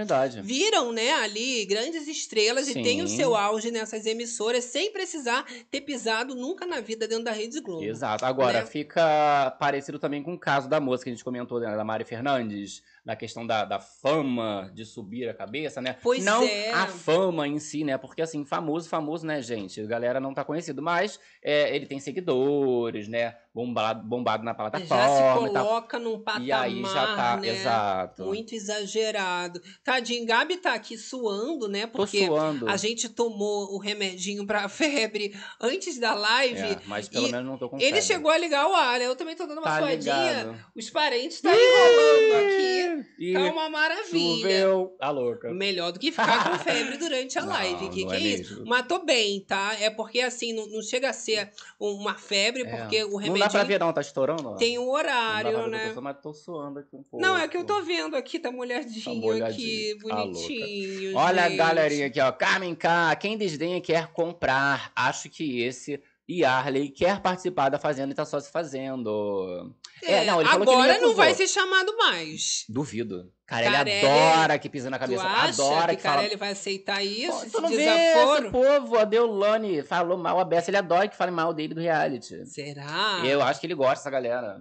viram, né, ali grandes estrelas e tem o Sim. seu auge nessas emissoras sem precisar ter pisado nunca na vida dentro da Rede Globo. Exato. Agora, né? fica parecido também com o caso da moça que a gente comentou, né, da Mari Fernandes, na questão da, da fama de subir a cabeça, né? Pois não é. a fama em si, né? Porque, assim, famoso, famoso, né, gente? A galera não tá conhecido, mas é, ele tem seguidores, né? Bombado, bombado na Já se plataforma e tal. coloca num patamar, E aí já tá, né? exato. Muito exagerado. Tadinho, Gabi tá aqui suando, né? Tô Porque a gente tomou o remedinho pra (laughs) febre antes da live. É, mas pelo menos não tô com Ele febre. chegou a ligar o ar, né? Eu também tô dando uma Tá suadinha. ligado. Os parentes estão enrolando aqui. E Tá uma maravilha. choveu. A louca. Melhor do que ficar com (laughs) febre durante a Não, live. Que não que é é isso? tô bem, tá? É porque assim, não, não chega a ser uma febre, É. porque o Não dá pra ver, não, tá estourando? ó. tem um Não dá pra horário, ver, né? tô- Mas tô suando aqui um pouco. Não, é que eu tô vendo aqui, tá molhadinho, Tá aqui, molhadinho. Ah, bonitinho. Olha gente. a galerinha aqui, ó. Carmen K. Quem desdenha quer comprar. Acho que esse Yarley quer participar da Fazenda e tá só se fazendo. É, não, ele falou que ele agora não vai ser chamado mais. Duvido. Cara, ele Carelli- adora que pisa na Tu cabeça. acha adora que que, fala. Carelli vai aceitar isso? Pô, tu não vê desaforo? esse povo, a Deolane falou mal a Bessa, ele adora que fale mal dele do reality. Será? Eu acho que ele gosta dessa galera.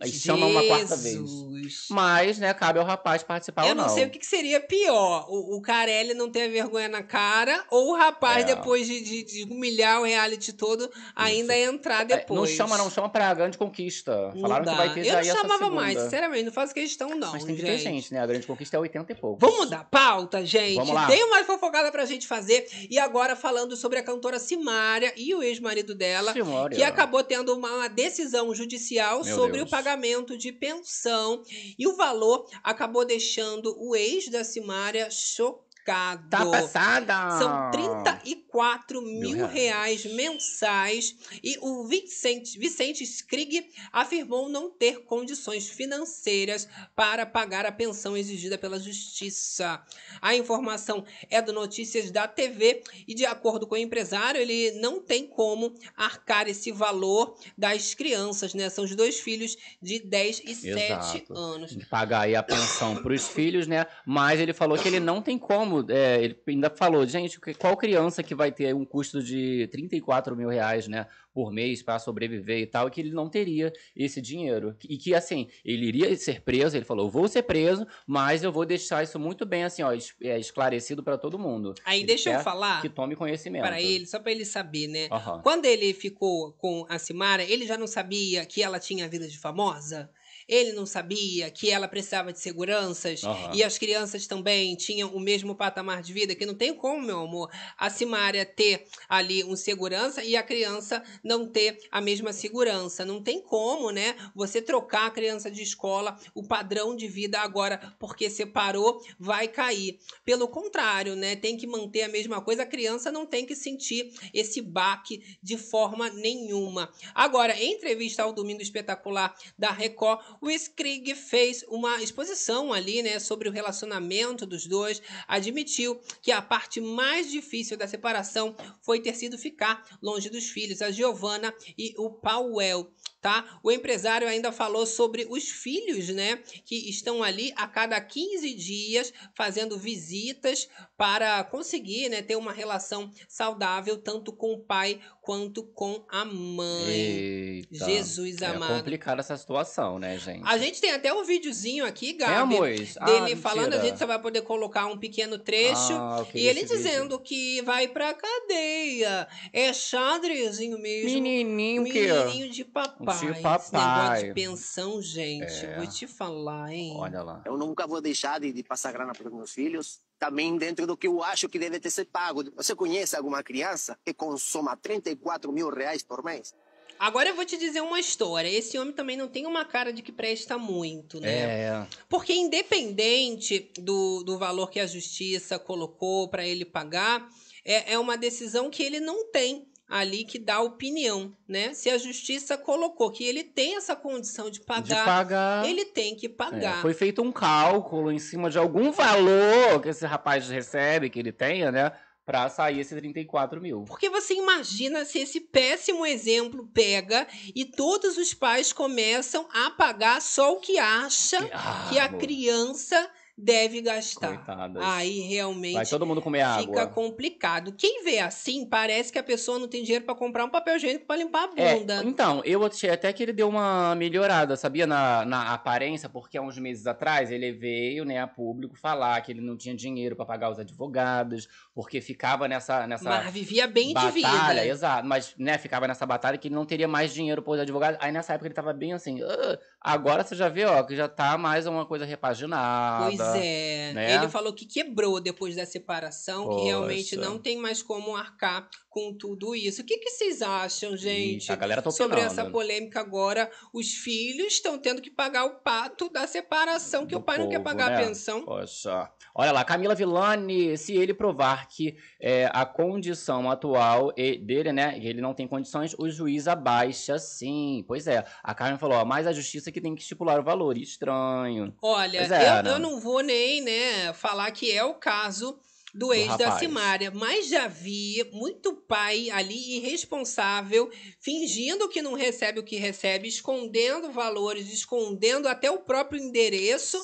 Aí chama uma quarta vez. Jesus. Mas, né, cabe ao rapaz participar Eu ou não, não. sei o que, que seria pior: o, o Carelli não ter vergonha na cara, ou o rapaz, É. depois de, de- de humilhar o reality todo, ainda entrar É, depois. não chama, não, chama pra grande conquista. Não Falaram dá. que vai ter Eu não chamava mais, sinceramente, não faço questão, não. Mas tem que gente. ter gente, né? A grande conquista é 80 e pouco. Vamos mudar a pauta, gente. Vamos lá. Tem uma fofocada pra gente fazer. E agora falando sobre a cantora Simária e o ex-marido dela. Simária. Que acabou tendo uma uma decisão judicial Meu sobre Deus. o pagamento de pensão. E o valor acabou deixando o ex da Simária chocado. Tá passada! São 34 mil, Mil reais. mensais e o Vicente, Vicente Skrig afirmou não ter condições financeiras para pagar a pensão exigida pela justiça. A informação é do Notícias da TV e de acordo com o empresário, ele não tem como arcar esse valor das crianças, né? São os dois filhos de 10 e 7 Exato. anos. de pagar aí a pensão pros filhos, né? Mas ele falou que ele não tem como. É, ele ainda falou, gente, qual criança que vai ter um custo de 34 mil reais, né? Por mês para sobreviver e tal, e que ele não teria esse dinheiro. E que, assim, ele iria ser preso, ele falou, eu vou ser preso, mas eu vou deixar isso muito bem, assim, ó, é, esclarecido para todo mundo. Aí Ele deixa eu falar Que tome conhecimento. para ele, só para ele saber, né? Aham. Quando ele ficou com a Simara, ele já não sabia que ela tinha vida de famosa? Ele não sabia que ela precisava de seguranças Aham. e as crianças também tinham o mesmo patamar de vida, que não tem como, meu amor, a Simária ter ali um segurança e a criança não ter a mesma segurança. Não tem como, né? Você trocar a criança de escola, o padrão de vida agora, porque separou, vai cair. Pelo contrário, né? Tem que manter a mesma coisa. A criança não tem que sentir esse baque de forma nenhuma. Agora, em entrevista ao Domingo Espetacular da Record, o Skrig fez uma exposição ali, né, sobre o relacionamento dos dois. Admitiu que a parte mais difícil da separação foi ter sido ficar longe dos filhos, a Giovanna e o Pauel. Tá? O empresário ainda falou sobre os filhos, né? Que estão ali a cada 15 dias fazendo visitas para conseguir né, ter uma relação saudável tanto com o pai quanto com a mãe. Eita. Jesus É amado. complicada essa situação, né, gente? A gente tem até um videozinho aqui, Gabi, Temos? Ah, dele mentira. falando, a gente só vai poder colocar um pequeno trecho. Ah, e ele esse vídeo. dizendo que vai pra cadeia. É xadrezinho mesmo. Menininho que... Menininho de papai. De Esse papai. negócio de pensão, gente. É. Vou te falar, hein? Olha lá. Eu nunca vou deixar de, de passar grana para os meus filhos. Também dentro do que eu acho que deve ter ser pago. Você conhece alguma criança que consoma 34 mil reais por mês? Agora eu vou te dizer uma história. Esse homem também não tem uma cara de que presta muito, né? É. Porque independente do, do valor que a justiça colocou para ele pagar, é, é uma decisão que ele não tem ali que dá opinião, né? Se a justiça colocou que ele tem essa condição de De pagar, pagar. ele tem que É, pagar. foi feito um cálculo em cima de algum valor que esse rapaz recebe, que ele tenha, né? Pra sair esse 34 mil. Porque você imagina se esse péssimo exemplo pega e todos os pais começam a pagar só o que acha Ah, que a amor, criança deve gastar. Coitadas. Aí realmente Vai todo mundo comer fica água. complicado. Quem vê assim, parece que a pessoa não tem dinheiro pra comprar um papel higiênico pra limpar a É, bunda. então, eu achei até que ele deu uma melhorada, sabia? Na, na aparência, porque há uns meses atrás ele veio, né, a público falar que ele não tinha dinheiro pra pagar os advogados, porque ficava nessa, nessa Mas vivia bem de batalha, vida. exato, mas, né, ficava nessa batalha que ele não teria mais dinheiro para os advogados. Aí nessa época ele tava bem assim, "Ah", agora você já vê, ó, que já tá mais uma coisa repaginada. Pois é. né? Ele falou que quebrou depois da separação, que Poxa. realmente não tem mais como arcar com tudo isso. O que, que vocês acham, gente? Ixi, a galera tá Sobre essa polêmica agora, os filhos estão tendo que pagar o pato da separação, que Do o pai não quer povo, pagar né? a pensão. Poxa. Olha lá, Camila Villani, se ele provar que é, a condição atual dele, né, ele não tem condições, o juiz abaixa sim. Pois é, a Carmen falou, ó, mas a justiça que tem que estipular o valor. Estranho. Olha, é, eu, eu não vou nem, né, falar que é o caso do ex da. Simária, mas já vi muito pai ali irresponsável, fingindo que não recebe o que recebe, escondendo valores, escondendo até o próprio endereço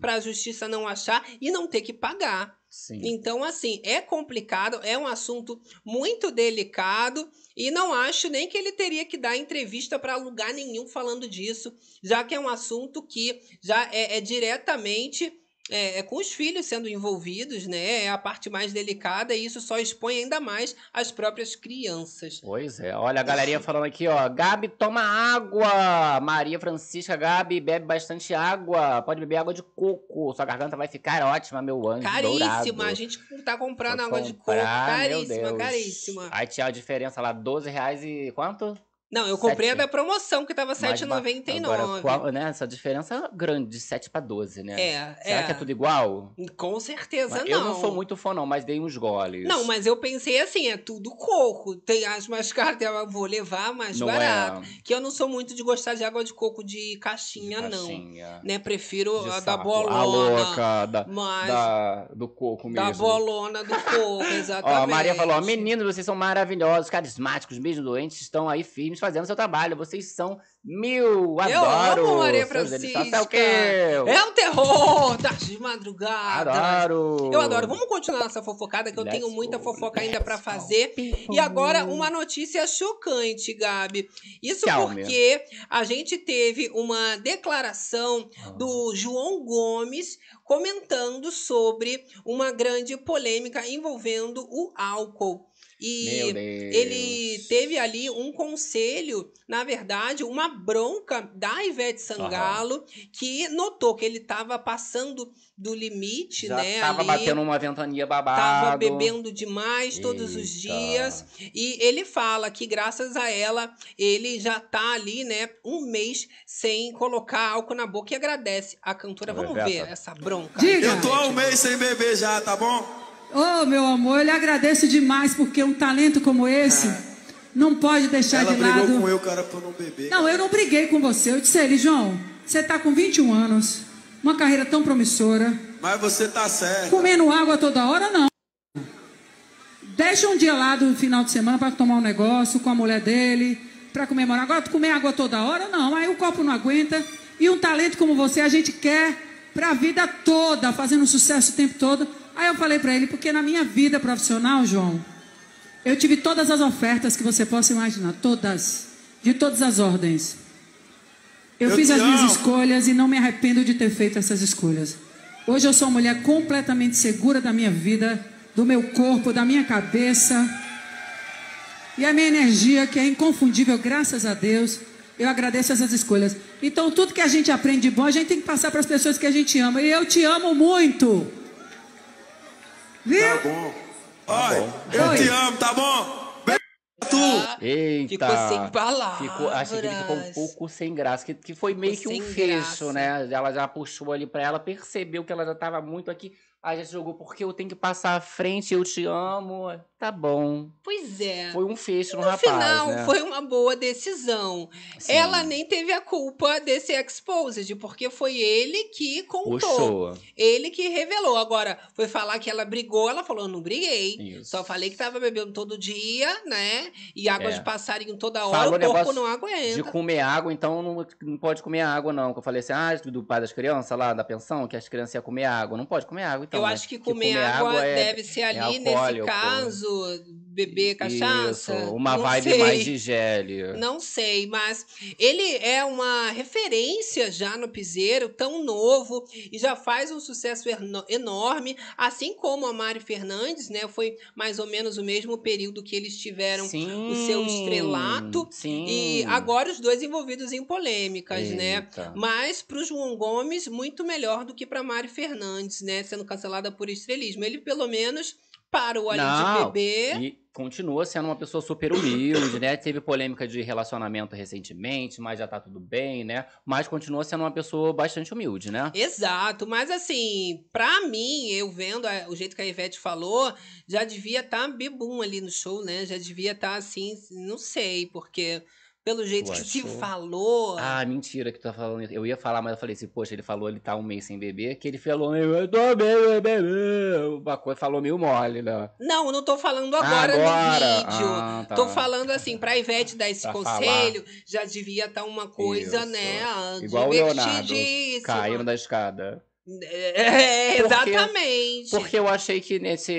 para a justiça não achar e não ter que pagar. Sim. Então, assim, é complicado, é um assunto muito delicado e não acho nem que ele teria que dar entrevista para lugar nenhum falando disso, já que é um assunto que já é, é diretamente é, é com os filhos sendo envolvidos, né? É a parte mais delicada e isso só expõe ainda mais as próprias crianças. Pois é. Olha a galerinha falando aqui, ó. Gabi, toma água! Maria Francisca, Gabi, bebe bastante água. Pode beber água de coco. Sua garganta vai ficar ótima, meu anjo Caríssima. dourado. A gente tá comprando Vou água de coco. comprar, Caríssima, caríssima. Aí tinha a diferença lá, 12 reais e quanto? Não, eu comprei a Sete. da promoção, que tava Mais ba- R$7,99. Agora, qual, né, essa diferença é grande, de 7 pra 12, né? É, Será é. que é tudo igual? Com certeza Mas não. Eu não sou muito fã, não, mas dei uns goles. Não, mas eu pensei assim, é tudo coco. Tem as mais caras, eu vou levar mais Não barato. é Que eu não sou muito de gostar de água de coco de caixinha, de não. caixinha, Né? Prefiro de a da saco. bolona. A louca, da, Mas da- do coco da mesmo. bolona do coco, exatamente. (laughs) Ó, a Maria falou, ó, meninos, vocês são maravilhosos, carismáticos, mesmo doentes, estão aí firmes fazendo seu trabalho. Vocês são mil, Eu adoro. amo Maria Francisca. É o quê? É um terror das de madrugada. Adoro. Eu adoro. Vamos continuar nossa fofocada, que eu tenho Let's muita go, fofoca ainda pra let's go. fazer. E agora, uma notícia chocante, Gabi. Isso me. porque a gente teve uma declaração Ah. do João Gomes comentando sobre uma grande polêmica envolvendo o álcool. E ele teve ali um conselho, na verdade, uma bronca da Ivete Sangalo, que notou que ele estava passando do limite, Já né? tava ali, batendo uma ventania babado. Tava bebendo demais todos os Eita. dias. E ele fala que, graças a ela, ele já tá ali, né, um mês sem colocar álcool na boca e agradece a cantora. Vamos ver essa. essa bronca. Diga. Eu tô há um mês sem beber já, tá bom? Ô, meu amor, eu lhe agradeço demais, porque um talento como esse não pode deixar Ela de brigou lado. com eu, cara, pra eu não beber. Não, eu não briguei com você. Eu disse a ele, João, você tá com 21 anos, uma carreira tão promissora, Mas você tá certo. comendo água toda hora, não. Deixa um dia lá do final de semana para tomar um negócio com a mulher dele, para comemorar. Agora, tu comer água toda hora, não. Aí o copo não aguenta. E um talento como você, a gente quer para a vida toda, fazendo sucesso o tempo todo. Aí eu falei para ele, porque na minha vida profissional, João, eu tive todas as ofertas que você possa imaginar, todas, de todas as ordens. Eu, Eu fiz as minhas amo. escolhas e não me arrependo de ter feito essas escolhas. Hoje eu sou uma mulher completamente segura da minha vida, do meu corpo, da minha cabeça. E a minha energia, que é inconfundível, graças a Deus, eu agradeço essas escolhas. Então, tudo que a gente aprende de bom, a gente tem que passar para as pessoas que a gente ama. E eu te amo muito. Viu? Tá bom. Olha, eu Oi. te amo, tá bom? Beijo pra tu. Eita. Ficou sem palavras. Ficou, achei que ele ficou um pouco sem graça, que, que foi meio Ficou que um fecho, graça. né? Ela já puxou ali pra ela, percebeu que ela já tava muito aqui. Aí já jogou, porque eu tenho que passar à frente, eu te amo. Tá bom. Pois é. Foi um fecho no, No rapaz, final, né? foi uma boa decisão. Sim. Ela nem teve a culpa desse exposed, porque foi ele que contou. Ele que revelou. Agora, foi falar que ela brigou, ela falou: não briguei. Isso. Só falei que tava bebendo todo dia, né? E água É. de passarinho toda hora, Falou o corpo não aguenta. De comer água, então não, não pode comer água, não. Que eu falei assim, ah, do pai das crianças lá, da pensão, que as crianças iam comer água. Não pode comer água, então. Eu né? acho que comer, água, deve ser ali, nesse alcoólico. caso, beber cachaça. Isso, uma não vibe sei. mais de gele. (laughs) Não sei, mas ele é uma referência já no piseiro, tão novo e já faz um sucesso enorme, assim como a Mari Fernandes, né? Foi mais ou menos o mesmo período que eles tiveram Sim, o seu estrelato Sim. e agora os dois envolvidos em polêmicas, né? Eita. Mas pro João Gomes, muito melhor do que pra Mari Fernandes, né? Sendo cancelada por estrelismo. Ele, pelo menos, parou ali de Não, beber. E continua sendo uma pessoa super humilde, né? Teve polêmica de relacionamento recentemente, mas já tá tudo bem, né? Mas continua sendo uma pessoa bastante humilde, né? Exato, mas assim, pra mim, eu vendo a- o jeito que a Ivete falou, já devia estar tá bebum ali no show, né? Já devia estar assim, não sei, porque pelo jeito Tu que se falou. Ah, mentira que tu tá falando. Eu ia falar, mas eu falei assim, poxa, ele falou ele tá um mês sem beber, que ele falou, eu tô bem, bebê. Uma coisa falou meio mole, né? Não, eu não tô falando agora, Agora? no vídeo. Ah, tá. Tô falando assim, pra Ivete dar esse Pra conselho, já devia estar uma coisa, Isso. né? Igual o Leonardo caindo da escada. É, Porque- exatamente. Porque eu achei que nesse,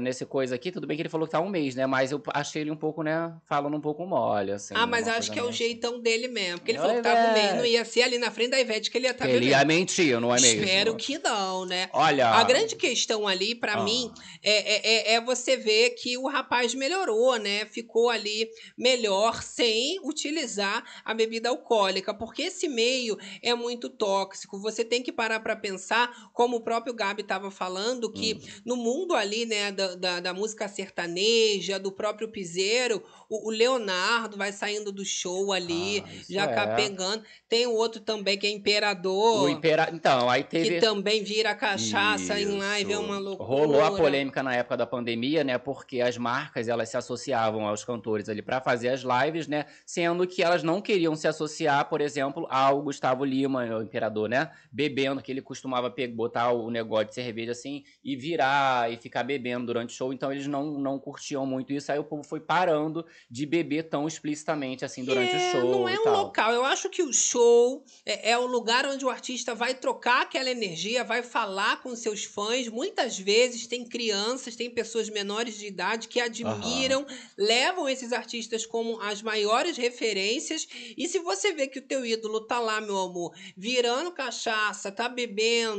nesse coisa aqui, tudo bem que ele falou que tá um mês, né? Mas eu achei ele um pouco, né? Falando um pouco mole, assim. ah, mas acho que é o meio- jeitão dele mesmo. Porque ele falou que tava um mês, não ia ser ali na frente da Ivete que ele ia estar Ele ia mentir, não é mesmo? Espero que não, né? Olha. A grande questão ali, pra Ah. mim, é, é, é- é você ver que o rapaz melhorou, né? Ficou ali melhor sem utilizar a bebida alcoólica, porque esse meio é muito tóxico. Você tem que parar pra pensar, como o próprio Gabi estava falando, que Hum. no mundo ali, né, da, da, da música sertaneja, do próprio piseiro, o, o Leonardo vai saindo do show ali, Ah, isso já é. capengando. Tem o outro também que é Imperador. O impera... Então, aí teve. Que também vira cachaça em live, é Isso. uma loucura. Rolou a polêmica na época da pandemia, né? Porque as marcas elas se associavam aos cantores ali pra fazer as lives, né? Sendo que elas não queriam se associar, por exemplo, ao Gustavo Lima, o imperador, né? Bebendo, que ele costumava pe- botar o negócio de cerveja assim e virar e ficar bebendo durante o show. Então eles não, não curtiam muito isso. Aí o povo foi parando de beber tão explicitamente assim durante É, o show. Não é e um tal. local. Eu acho que o show é, é o lugar onde o artista vai trocar aquela energia, vai falar com seus fãs. Muitas vezes tem crianças, tem pessoas menores de idade que admiram, levam esses artistas como as maiores referências. E se você vê que o teu ídolo tá lá, meu amor, virando cachaça, tá bebendo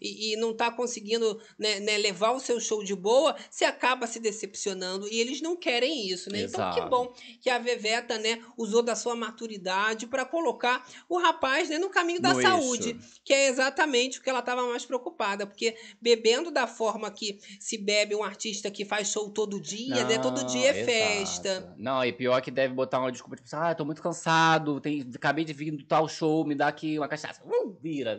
e, e não tá conseguindo né, né, levar o seu show de boa, você acaba se decepcionando. E eles não querem isso, né? Então, que Exato. bom que a Veveta, né, usou da sua maturidade para colocar o rapaz né, no caminho da No saúde, eixo. que é exatamente o que ela estava mais preocupada, porque bebendo da forma que se bebe um artista que faz show todo dia, né, todo dia é exato. festa. Não, e pior que deve botar uma desculpa, tipo, assim, ah, tô muito cansado, tem, acabei de vir do tal show, me dá aqui uma cachaça. Uh, vira.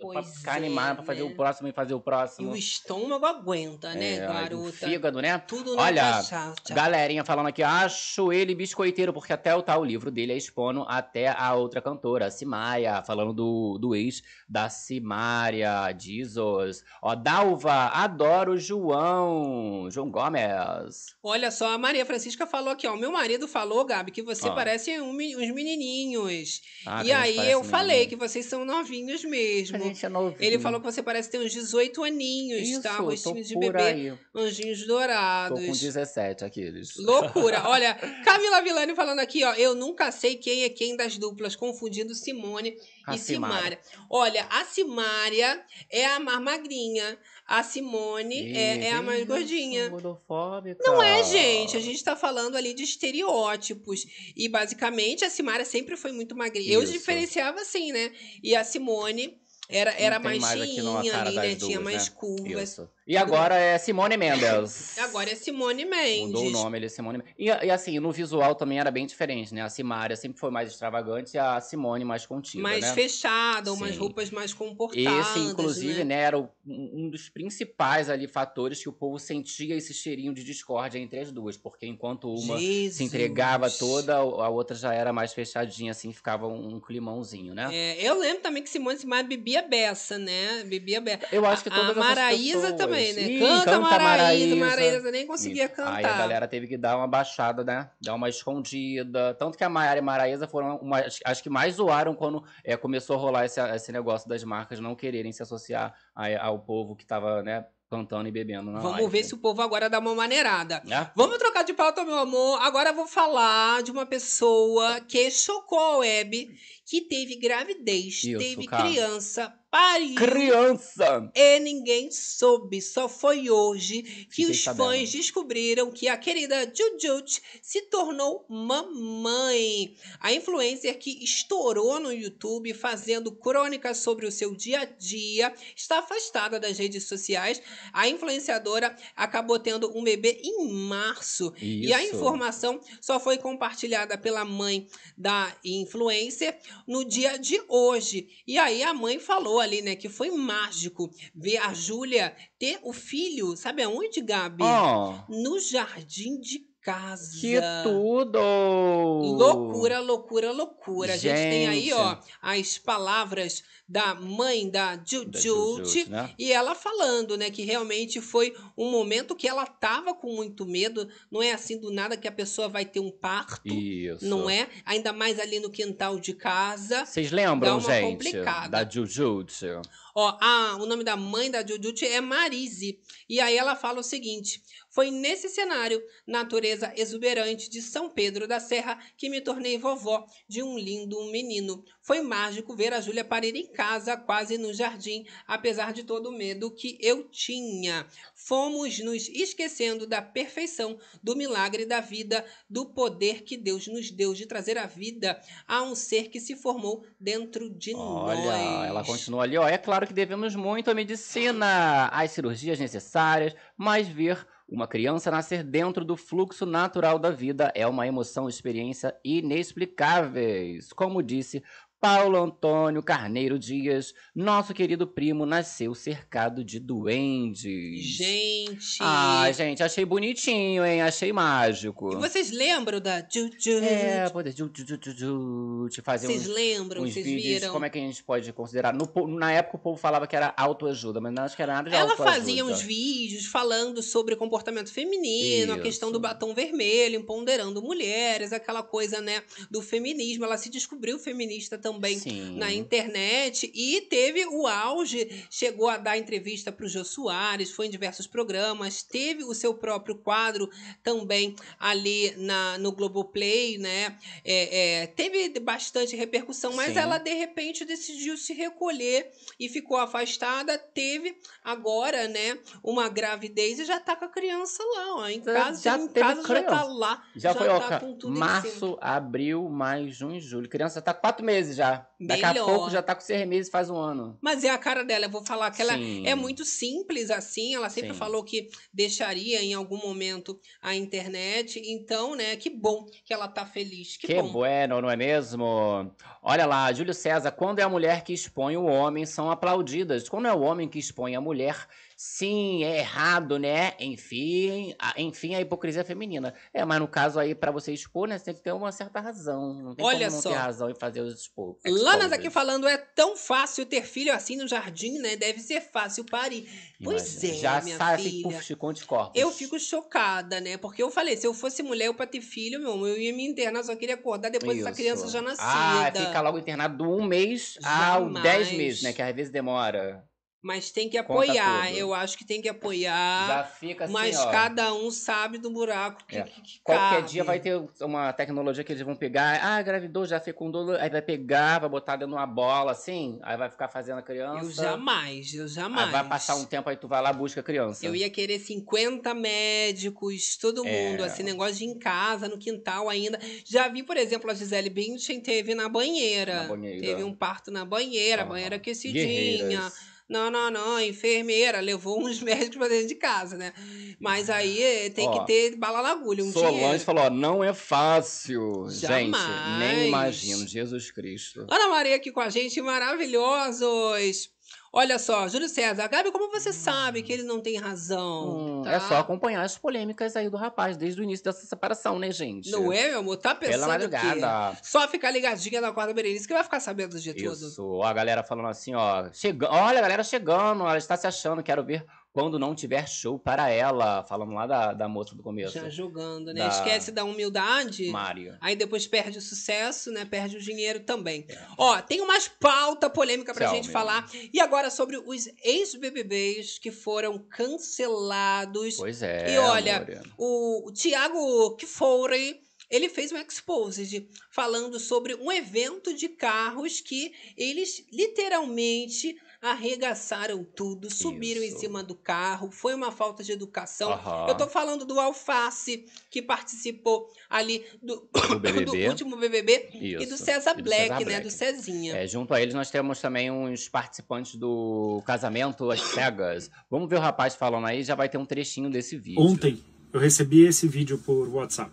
Pois ficar é, animado, pra fazer né? o próximo e fazer o E próximo. o estômago aguenta, né, É, aí o garota? fígado, né? Tudo na Olha. Galerinha falando aqui, acho ele biscoiteiro, porque até o tal livro dele é expondo até a outra cantora, a Simaria, falando do, do ex da Simaria, Jesus. Ó, Dalva, adoro João, João Gomes. Olha só, a Maria Francisca falou aqui, ó. Meu marido falou, Gabi, que você Ah. parece um, uns menininhos. Ah, e aí eu falei menino. que vocês são novinhos mesmo. A gente é Ele falou que você parece ter uns 18 aninhos, Isso, tá? tô Rostinhos de bebê, aí. anjinhos Tô dourados. com 17 aqueles. Loucura. (laughs) Olha, Camila Vilani falando aqui, ó. Eu nunca sei quem é quem das duplas, confundindo Simone A e Simária. Olha, a Simária é a mais magrinha. A Simone é, é a mais gordinha. gordofóbica. Não é, gente. A gente tá falando ali de estereótipos. E basicamente a Simária sempre foi muito magrinha. Eu Isso. diferenciava assim, né? E a Simone era, era mais cheinha ali, né? Tinha duas, mais né? curvas. Isso. E agora é Simone Mendes. (laughs) Agora é Simone Mendes. Mudou o nome, ele é Simone Mendes. E, e assim, no visual também era bem diferente, né? A Simária sempre foi mais extravagante e a Simone mais contida, mais né? fechada, umas Sim. roupas mais comportadas. Esse, inclusive, né? né, era o- um dos principais ali fatores que o povo sentia esse cheirinho de discórdia entre as duas, porque enquanto uma Jesus. se entregava toda, a outra já era mais fechadinha, assim, ficava um, um climãozinho, né? É, eu lembro também que Simone Simar bebia beça, né? Bebia beça. Eu acho que A- todas A essas Maraísa pessoas- também, né? Ih, canta, canta Maraísa, Maraísa. Nem conseguia Isso. cantar. Aí a galera teve que dar uma baixada, né? Dar uma escondida. Tanto que a Maiara e a Maraísa foram uma, as, que mais zoaram quando é, começou a rolar esse, esse negócio das marcas não quererem se associar a- ao povo que tava, né, cantando e bebendo Vamos live. ver se o povo agora dá uma maneirada. Né? Vamos trocar de pauta, meu amor. Agora eu vou falar de uma pessoa que chocou a web, que teve gravidez, Isso, teve cara. criança, pariu. Criança! E ninguém soube, só foi hoje que Fiquei os sabendo. fãs descobriram que a querida Jujut se tornou mamãe. A influencer que estourou no YouTube fazendo crônicas sobre o seu dia a dia está afastada das redes sociais. A influenciadora acabou tendo um bebê em março. E a Isso. informação só foi compartilhada pela mãe da influencer no dia de hoje. E aí a mãe falou ali, né, que foi mágico ver a Júlia ter o filho, sabe aonde, Gabi? Ó, No jardim de casa. que tudo! Loucura, loucura, loucura. A gente tem aí, Gente. ó, as palavras da mãe da Jujut. Jujut, né? E ela falando, né, que realmente foi um momento que ela tava com muito medo. Não é assim do nada que a pessoa vai ter um parto, Isso. não é? Ainda mais ali no quintal de casa. Vocês lembram, gente, complicada. da Jujutsu? Ó, a, o nome da mãe da Jujute é Marise. E aí ela fala o seguinte: foi nesse cenário, natureza exuberante de São Pedro da Serra, que me tornei vovó de um lindo menino. Foi mágico ver a Júlia parir em casa, quase no jardim, apesar de todo o medo que eu tinha. Fomos nos esquecendo da perfeição, do milagre da vida, do poder que Deus nos deu de trazer a vida a um ser que se formou dentro de Olha, nós. ela continua ali, ó. É claro que devemos muito à medicina, às cirurgias necessárias, mas ver uma criança nascer dentro do fluxo natural da vida é uma emoção e experiência inexplicáveis. Como disse Paulo Antônio Carneiro Dias, nosso querido primo, nasceu cercado de duendes. Gente. Ah, gente, achei bonitinho, hein? Achei mágico. E vocês lembram da Juju? É, poder ju, ju, ju, ju, ju, te fazer Vocês uns, lembram? uns Vocês vídeos. viram? Como é que a gente pode considerar? No na época o povo falava que era autoajuda, mas não acho que era nada de Ela autoajuda. fazia uns vídeos falando sobre comportamento feminino, a questão do Isso. batom vermelho, empoderando mulheres, aquela coisa, né, do feminismo. Ela se descobriu feminista também Sim. na internet e teve o auge, chegou a dar entrevista para o Jô Soares, foi em diversos programas, teve o seu próprio quadro também ali na, no Globoplay, né? É, é, teve bastante repercussão, mas Sim. ela de repente decidiu se recolher e ficou afastada. Teve agora, né, uma gravidez e já tá com a criança lá, ó. Em Já- casa, já em casa já tá criança. lá. Já, foi, ó, tá cima. março, abril, maio, junho, julho. Criança tá quatro meses já. Daqui a Melhor. pouco já tá com seis meses, faz um ano. Mas é a cara dela, eu vou falar que ela Sim. é muito simples assim, ela sempre Sim. falou que deixaria em algum momento a internet, então, né, que bom que ela tá feliz, que, Que bom. bueno, não é mesmo? Olha lá, Júlio César, quando é a mulher que expõe o homem, são aplaudidas. Quando é o homem que expõe a mulher, sim, é errado, né? Enfim, a, enfim, a hipocrisia feminina. É, mas no caso aí, pra você expor, né, você tem que ter uma certa razão. Não tem Olha como não só. ter razão em fazer os expor. Lanas aqui falando, é tão fácil ter filho assim no jardim, né? Deve ser fácil parir. Pois é, Já minha sai assim, filha. puf, com anticorpos. Eu fico chocada, né? Porque eu falei, se eu fosse mulher, eu pra ter filho, meu, eu ia me internar, só queria acordar depois dessa Isso. criança já nascida. Ah, fica logo internado do um mês ao Jamais. dez meses, né? Que às vezes demora. Mas tem que apoiar, eu acho que tem que apoiar. Já fica assim, mas ó. cada um sabe do buraco que, É. que, que Qualquer cabe. dia vai ter uma tecnologia que eles vão pegar. Ah, engravidou, já fecundou. Aí vai pegar, vai botar dentro de uma bola assim. Aí vai ficar fazendo a criança. Eu jamais, eu jamais. Aí vai passar um tempo, aí tu vai lá, busca a criança. Eu ia querer 50 médicos, todo É. mundo, assim, negócio de em casa, no quintal ainda. Já vi, por exemplo, a Gisele Bündchen teve na banheira. Na banheira. Teve um parto na banheira, Ah, banheira aquecidinha. Guerreiras. Não, não, não, enfermeira, levou uns (laughs) médicos pra dentro de casa, né? Mas aí eh, tem Ó, que ter bala na agulha, um Solange dinheiro. falou, ó, não é fácil. Gente, Jamais. nem imagino. Jesus Cristo. Ana Maria aqui com a gente, maravilhosos. Olha só, Júlio César, Gabi, como você sabe que ele não tem razão? Hum, tá? É só acompanhar as polêmicas aí do rapaz desde o início dessa separação, né, gente? Não é, meu amor? Tá Pela pensando quê? madrugada. Só ficar ligadinha na quarta Berenice que vai ficar sabendo de tudo. Isso. Ó, a galera falando assim, ó. Chega... Olha, a galera chegando, ela está se achando, quero ver quando não tiver show para ela. Falando lá da, da moça do começo. Já jogando, né? Da- Esquece da humildade. Mário. Aí depois perde o sucesso, né? Perde o dinheiro também. Ó, tem umas pauta polêmica pra Tchau, gente meu. falar. E agora sobre os ex-BBBs que foram cancelados. Pois é. E olha, amor. O, o Thiago Kfouri, ele fez um exposed falando sobre um evento de carros que eles literalmente arregaçaram tudo, subiram em Isso. cima do carro, foi uma falta de educação. Eu tô falando do Alface, que participou ali do, Do (coughs) BBB. último BBB, e do Isso. César E do Black, César né, Black. do Cezinha. É, junto a eles nós temos também uns participantes do casamento às cegas. Vamos ver o rapaz falando aí, já vai ter um trechinho desse vídeo. Ontem eu recebi esse vídeo por WhatsApp.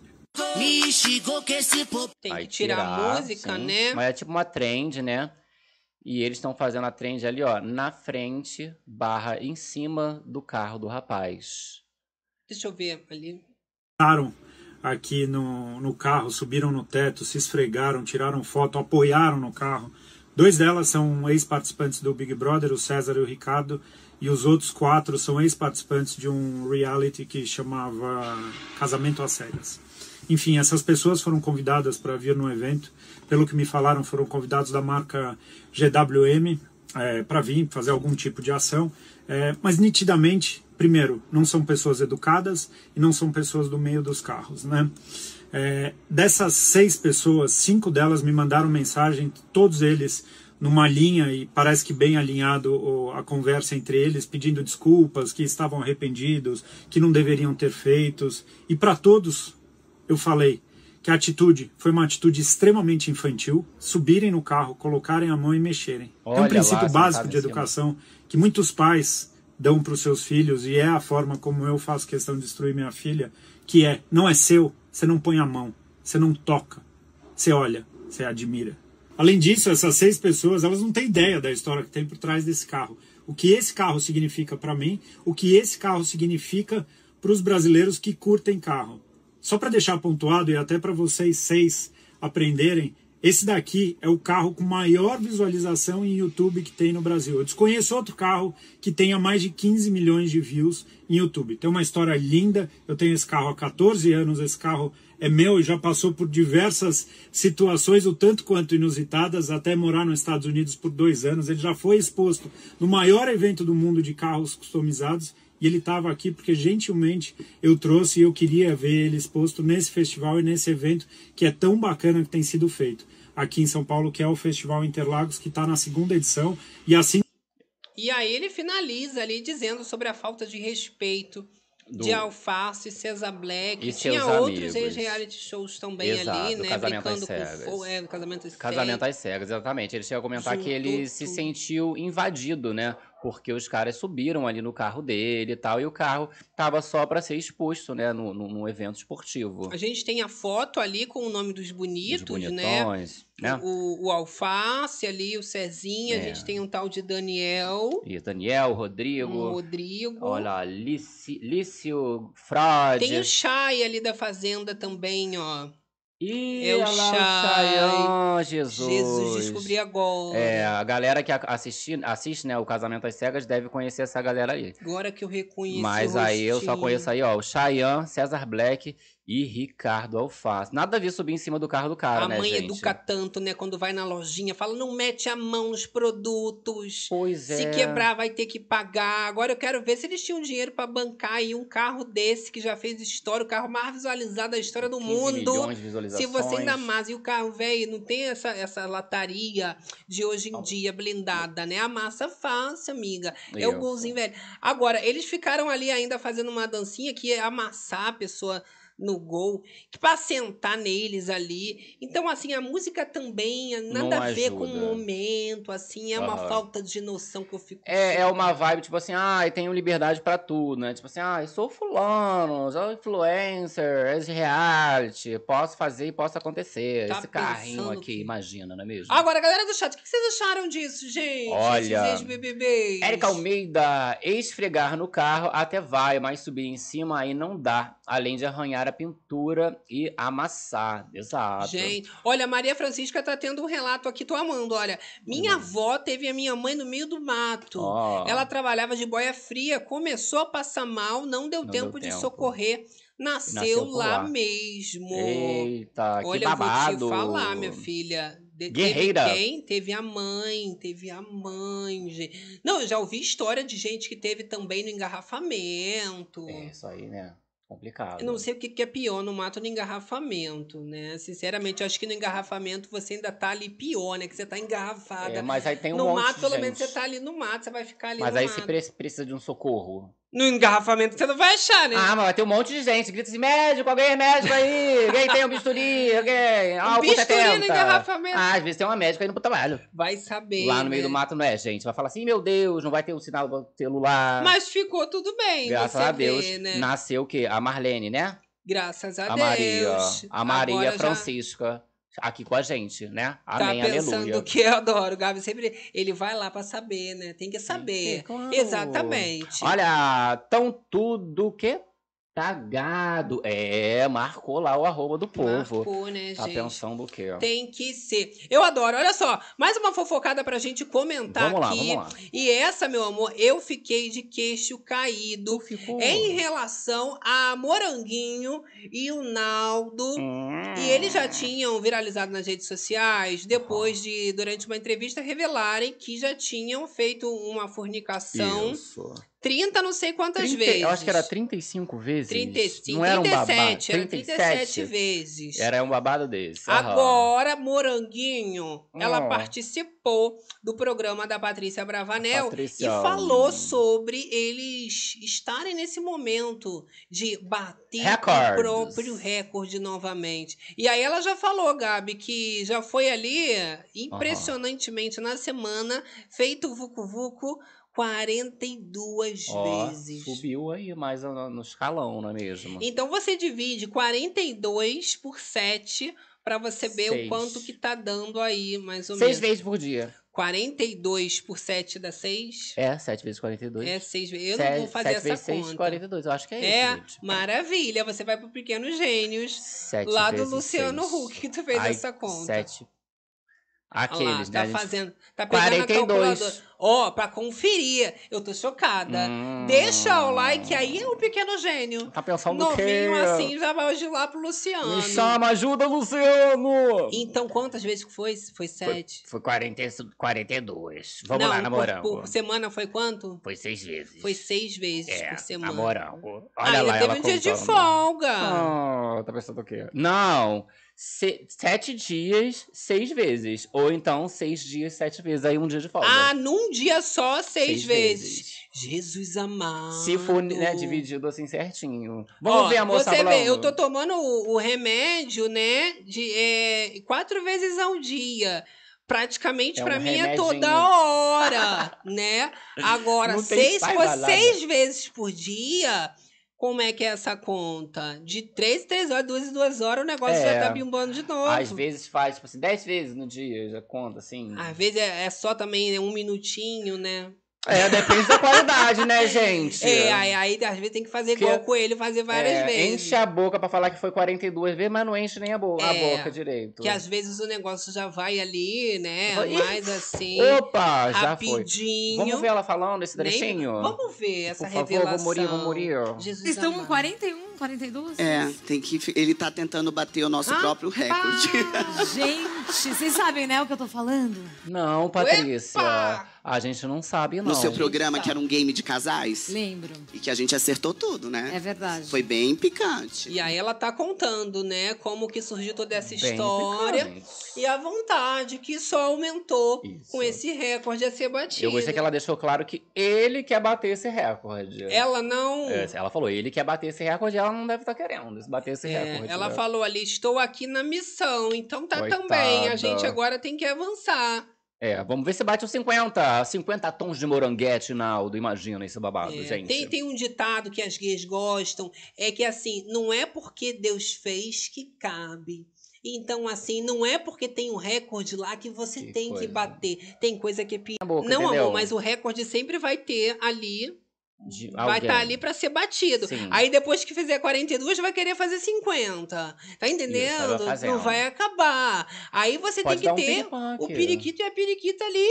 Tem que tirar a música, sim. né? Mas é tipo uma trend, né? E eles estão fazendo a trend ali, ó, na frente, barra em cima do carro do rapaz. Deixa eu ver ali. Pararam aqui no, no carro, subiram no teto, se esfregaram, tiraram foto, apoiaram no carro. Dois delas são ex-participantes do Big Brother, o César e o Ricardo, e os outros quatro são ex-participantes de um reality que chamava Casamento às Cegas. Enfim, essas pessoas foram convidadas para vir no evento. Pelo que me falaram, foram convidados da marca GWM, para vir fazer algum tipo de ação, é, mas nitidamente, primeiro, não são pessoas educadas e não são pessoas do meio dos carros, né? É, dessas seis pessoas, cinco delas me mandaram mensagem, todos eles numa linha e parece que bem alinhado a conversa entre eles, pedindo desculpas, que estavam arrependidos, que não deveriam ter feitos. E para todos eu falei que a atitude foi uma atitude extremamente infantil, subirem no carro, colocarem a mão e mexerem. é Olha um lá, princípio sentado básico de educação que muitos pais dão para os seus filhos e é a forma como eu faço questão de instruir minha filha, que é, não é seu, você não põe a mão, você não toca, você olha, você admira. Além disso, essas seis pessoas, elas não têm ideia da história que tem por trás desse carro. O que esse carro significa para mim, o que esse carro significa para os brasileiros que curtem carro. Só para deixar pontuado e até para vocês seis aprenderem, esse daqui é o carro com maior visualização em YouTube que tem no Brasil. Eu desconheço outro carro que tenha mais de 15 milhões de views em YouTube. Tem uma história linda. Eu tenho esse carro há 14 anos. Esse carro é meu e já passou por diversas situações, o tanto quanto inusitadas, até morar nos Estados Unidos por dois anos. Ele já foi exposto no maior evento do mundo de carros customizados e ele estava aqui porque gentilmente eu trouxe e eu queria ver ele exposto nesse festival e nesse evento que é tão bacana que tem sido feito aqui em São Paulo, que é o Festival Interlagos, que está na segunda edição. E assim E aí ele finaliza ali dizendo sobre a falta de respeito Do- de Alface e Cesar Black. E Tinha seus outros amigos. reality shows também ali, Exato, né? Casamento às Brincando com Cegas. fogo. É, casamento às Casamento cegas. às cegas, exatamente. Ele chega a comentar que ele se sentiu invadido, né? Porque os caras subiram ali no carro dele e tal, e o carro tava só pra ser exposto, né? No, no, num evento esportivo. A gente tem a foto ali com o nome dos Os bonitos, né? bonitões, né? O, o Alface ali, o Cezinha, a É. gente tem um tal de Daniel, E Daniel, o Rodrigo, Rodrigo. olha, Lício, Lício Fraude. Tem o Chay ali da Fazenda também, ó. O Chay. Chayanne, Jesus. Jesus, descobri agora. É, a galera que assisti, assiste, né, o Casamento às Cegas deve conhecer essa galera aí. Agora que eu reconheci Mas aí eu só conheço aí, ó, o Chayanne, César Black e Ricardo Alface. Nada a ver subir em cima do carro do cara, A né, mãe gente? educa tanto, né? Quando vai na lojinha, fala, não mete a mão nos produtos. Pois é. Se quebrar, vai ter que pagar. Agora eu quero ver se eles tinham dinheiro pra bancar aí um carro desse que já fez história, o carro mais visualizado da história do 15 mundo. milhões de Se visualizações. você ainda mais, e o carro, velho, não tem essa, essa lataria de hoje em dia blindada, né? A massa fácil, amiga. É o golzinho velho. Agora, eles ficaram ali ainda fazendo uma dancinha que é amassar a pessoa no gol, que pra sentar neles ali. Então, assim, a música também é nada Não a ver com o ajuda. momento, assim, é uma Aham. falta de noção que eu fico. É, é uma vibe, tipo assim, ah, tenho liberdade pra tudo, né? Tipo assim, ah, eu sou fulano, sou influencer, esse reality, posso fazer e posso acontecer. Tá Esse carrinho aqui, que- imagina, não é mesmo? Agora, galera do chat, o que vocês acharam disso, gente? Olha. Érica Almeida, esfregar no carro até vai, mas subir em cima aí não dá. Além de arranhar a pintura e amassar. Exato. Gente, olha, a Maria Francisca tá tendo um relato aqui, tô amando. Olha, minha avó teve a minha mãe no meio do mato. Hum. Ó, Ela trabalhava de boia fria, começou a passar mal, não deu Não tempo deu de tempo. socorrer. Nasceu, Nasceu lá, lá. mesmo. Eita, que Olha, eu babado. vou te falar, minha filha. De- Guerreira. Teve quem? Teve a mãe, teve a mãe, gente. Não, eu já ouvi história de gente que teve também no engarrafamento. É, isso aí, né? Complicado. Eu não sei o que que é pior no mato ou no engarrafamento, né? Sinceramente, eu acho que no engarrafamento você ainda tá ali pior, né? Que você tá engarrafada. É, mas aí tem um no monte mato, de pelo gente. menos você tá ali no mato, você vai ficar ali Mas no aí mato. se pre- precisa de um socorro. No engarrafamento você não vai achar, né? Ah, mas vai ter um monte de gente. Grita assim, médico, alguém é médico aí. Alguém tem um bisturi, alguém... Ah, Um o bisturi no 70. engarrafamento. Ah, às vezes tem uma médica indo pro trabalho. Vai saber. Lá no meio né? do mato não é, gente. Vai falar assim, meu Deus, não vai ter um sinal do celular. Mas ficou tudo bem, Graças a Deus, vê, né? nasceu o quê? A Marlene, né? Graças a, A Deus. Maria. A Maria Agora já Francisca. Aqui com a gente, né? Tá Amém, pensando aleluia. que eu adoro. O Gabi sempre. Ele vai lá pra saber, né? Tem que saber. claro. Exatamente. Olha, tão tudo o quê? Tá gado. É, marcou lá o arroba do povo. Marcou, né, Tá gente? pensando o quê? ó? Tem que ser. Eu adoro. Olha só, mais uma fofocada pra gente comentar Vamos lá, aqui. vamos lá. E essa, meu amor, eu fiquei de queixo caído Ficou. em relação a Moranguinho e o Naldo. Hum. E eles já tinham viralizado nas redes sociais, depois de, durante uma entrevista, revelarem que já tinham feito uma fornicação Isso. 30 não sei quantas 30 vezes. Eu acho que era 35 vezes. 35, Não era um babado. 37, era 37 vezes. Era um babado desse. Agora, Moranguinho, ela Hum. participou do programa da Patrícia Bravanel Patrícia. e falou sobre eles estarem nesse momento de bater Recordes. o próprio recorde novamente. E aí ela já falou, Gabi, que já foi ali, impressionantemente, na semana, feito o Vucu Vucu 42 Ó, vezes. Subiu aí mais no escalão, não é mesmo? Então você divide 42 por 7 para você ver Seis. o quanto que tá dando aí, mais ou Seis menos. 6 vezes por dia. 42 por 7 dá 6? É, 7 vezes 42. É, 6 vezes. Eu sete, não vou fazer essa vezes conta. 6, 42, eu acho que é, é isso. É, maravilha. Você vai pro Pequenos Gênios, sete lá do Luciano seis. Huck, que tu fez Ai, essa conta. 7 Aqueles, lá, tá né? fazendo, tá pegando 42. a calculadora. Ó, pra conferir. Eu tô chocada. Hum. Deixa o like aí, o Pequeno Gênio. Tá pensando o quê? Assim, já vai hoje lá pro Luciano. Me chama, ajuda, Luciano! Então, quantas vezes que foi? Foi sete? Foi 40, 42. Vamos Não, lá, por- namorando. Por, semana foi quanto? Foi seis vezes. Foi seis vezes é, por semana. namorando. Ah, Olha ainda lá, teve ela um dia de folga. Ah, tá pensando o quê? Não. Se- sete dias, seis vezes. Ou então, seis dias, sete vezes. Aí um dia de folga. Ah, num dia só, seis, Seis vezes. Jesus amado. Se for né, dividido assim certinho. Vamos Ó, ver a moça Você falando. vê, eu tô tomando o, o remédio, né? De é, quatro vezes ao dia. Praticamente É pra um mim é toda hora, né? (laughs) Agora, seis, se for seis vezes por dia, como é que é essa conta? De três, três horas, duas, duas horas, o negócio É. já tá bimbando de novo. Às vezes faz, tipo assim, dez vezes no dia, já conta, assim. Às vezes é, é só também né, um minutinho, né? É, depende da qualidade, né, gente? É, aí, aí às vezes tem que fazer Que- igual com ele, fazer várias É, vezes. Enche a boca pra falar que foi 42 vezes, mas não enche nem a, bo a É, boca direito. Que às vezes o negócio já vai ali, né? Ih, Mais assim. Opa, já foi. rapidinho. Vamos ver ela falando esse Nem- trechinho? Vamos ver essa Por favor, revelação. vamos morir, vamos morir. Jesus Estão com amado. 41, 42? É, tem que. Ele tá tentando bater o nosso Ah, próprio recorde. (laughs) (laughs) Gente, vocês sabem, né, o que eu tô falando? Não, Patrícia. A gente não sabe, não. No seu programa, que era um game de casais. Lembro. E que a gente acertou tudo, né? É verdade. Foi bem picante. E aí ela tá contando, né, como que surgiu toda essa Bem história. picante. E a vontade que só aumentou com esse recorde a ser batido. Eu gostei que ela deixou claro que ele quer bater esse recorde. Ela não. É, ela falou, ele quer bater esse recorde, ela não deve estar querendo bater esse É, recorde. ela né? falou ali, estou aqui na missão, então tá Coitada. também. A gente agora tem que avançar. É, vamos ver se bate os 50. 50 tons de moranguete, Naldo. Imagina esse babado, É, gente. Tem, tem um ditado que as gays gostam, é que assim, não é porque Deus fez que cabe. Então, assim, não é porque tem um recorde lá que você Que tem coisa. que bater. Tem coisa que é pior. não, entendeu? amor, mas o recorde sempre vai ter ali. Vai estar ali pra ser batido. Sim. Aí depois que fizer 42, vai querer fazer 50. Tá entendendo? fazendo. não vai acabar. Aí você Pode tem dar um que ter piripaque. o periquito e a periquita ali.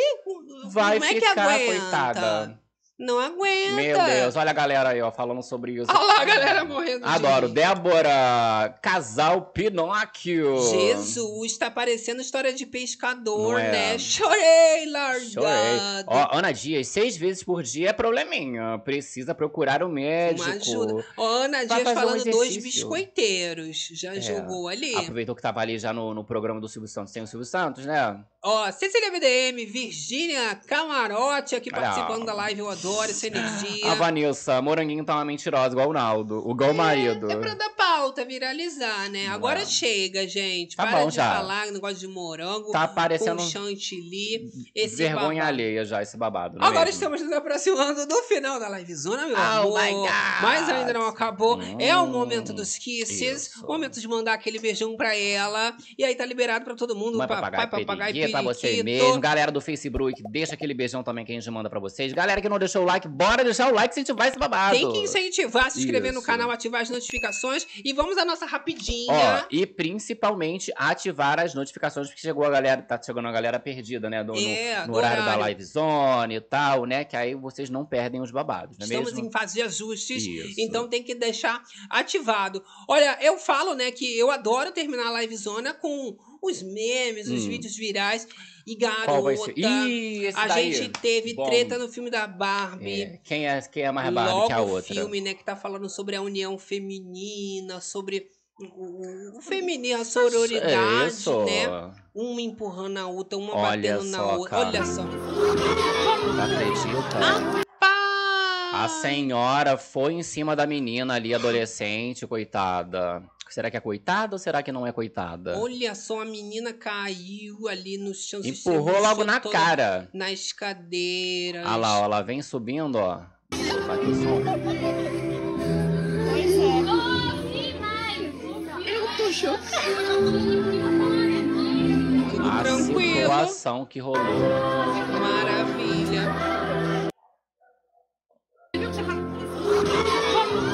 Vai não é que aguenta. coitada. Não aguenta. Meu Deus, olha a galera aí, ó, falando sobre isso. Olha lá a galera morrendo de Adoro. rir. Débora, casal Pinóquio. Jesus, tá parecendo história de pescador, é? né? Chorei, largado. Chorei. Ó, Ana Dias, seis vezes por dia é probleminha. Precisa procurar o médico. Uma ajuda. Ó, Ana Dias fazer um falando dois biscoiteiros. Já É. jogou ali. Aproveitou que tava ali já no, no programa do Silvio Santos. Tem o Silvio Santos, né? Ó, Cecília BDM, Virgínia Camarote aqui Olha. participando da live. Eu adoro essa energia. A Vanessa, moranguinho tá uma mentirosa, igual o Naldo. Igual o marido. É pra dar pau, pauta viralizar, né? Agora Ué. chega, gente. Tá Para bom de já. falar negócio de morango Tá com parecendo chantilly. Esse vergonha babado. alheia já, esse babado. não é Agora mesmo? estamos nos aproximando do final da livezona, meu Oh amor. my God. Mas ainda não acabou. é o Hum, momento dos kisses. isso. O momento de mandar aquele beijão pra ela. E aí tá liberado pra todo mundo. Mãe papai, papagaio, papagaio, periquito, pra você periquito. mesmo. Galera do Facebook, deixa aquele beijão também que a gente manda pra vocês. Galera que não deixou o like, bora deixar o like se incentivar esse babado. Tem que incentivar, se inscrever no Isso. canal, ativar as notificações. E vamos à nossa rapidinha. Ó, e principalmente ativar as notificações, porque chegou a galera, tá chegando a galera perdida, né? No- É, no, do horário, da horário. live zone e tal, né? Que aí vocês não perdem os babados, não é Estamos mesmo? em fase de ajustes, Isso. então tem que deixar ativado. Olha, eu falo, né, que eu adoro terminar a livezona com os memes, os Hum. vídeos virais. E garota, Ih, a daí. gente teve Bom. treta no filme da Barbie. É, quem, é, quem é mais Barbie Logo que a o outra? filme, né, que tá falando sobre a união feminina, sobre o, o feminino, a sororidade, É Isso. né? Uma empurrando a outra, uma Olha batendo na outra. cara. Olha só. A senhora foi em cima da menina ali, adolescente, coitada. Será que é coitada ou será que não é coitada? Olha só, a menina caiu ali no chão. se Empurrou logo na cara. Nas cadeiras. Olha lá, ó, ela vem subindo, ó. Botar aqui o som. Eu tô chocada. A tranquilo. situação que rolou. Maravilha.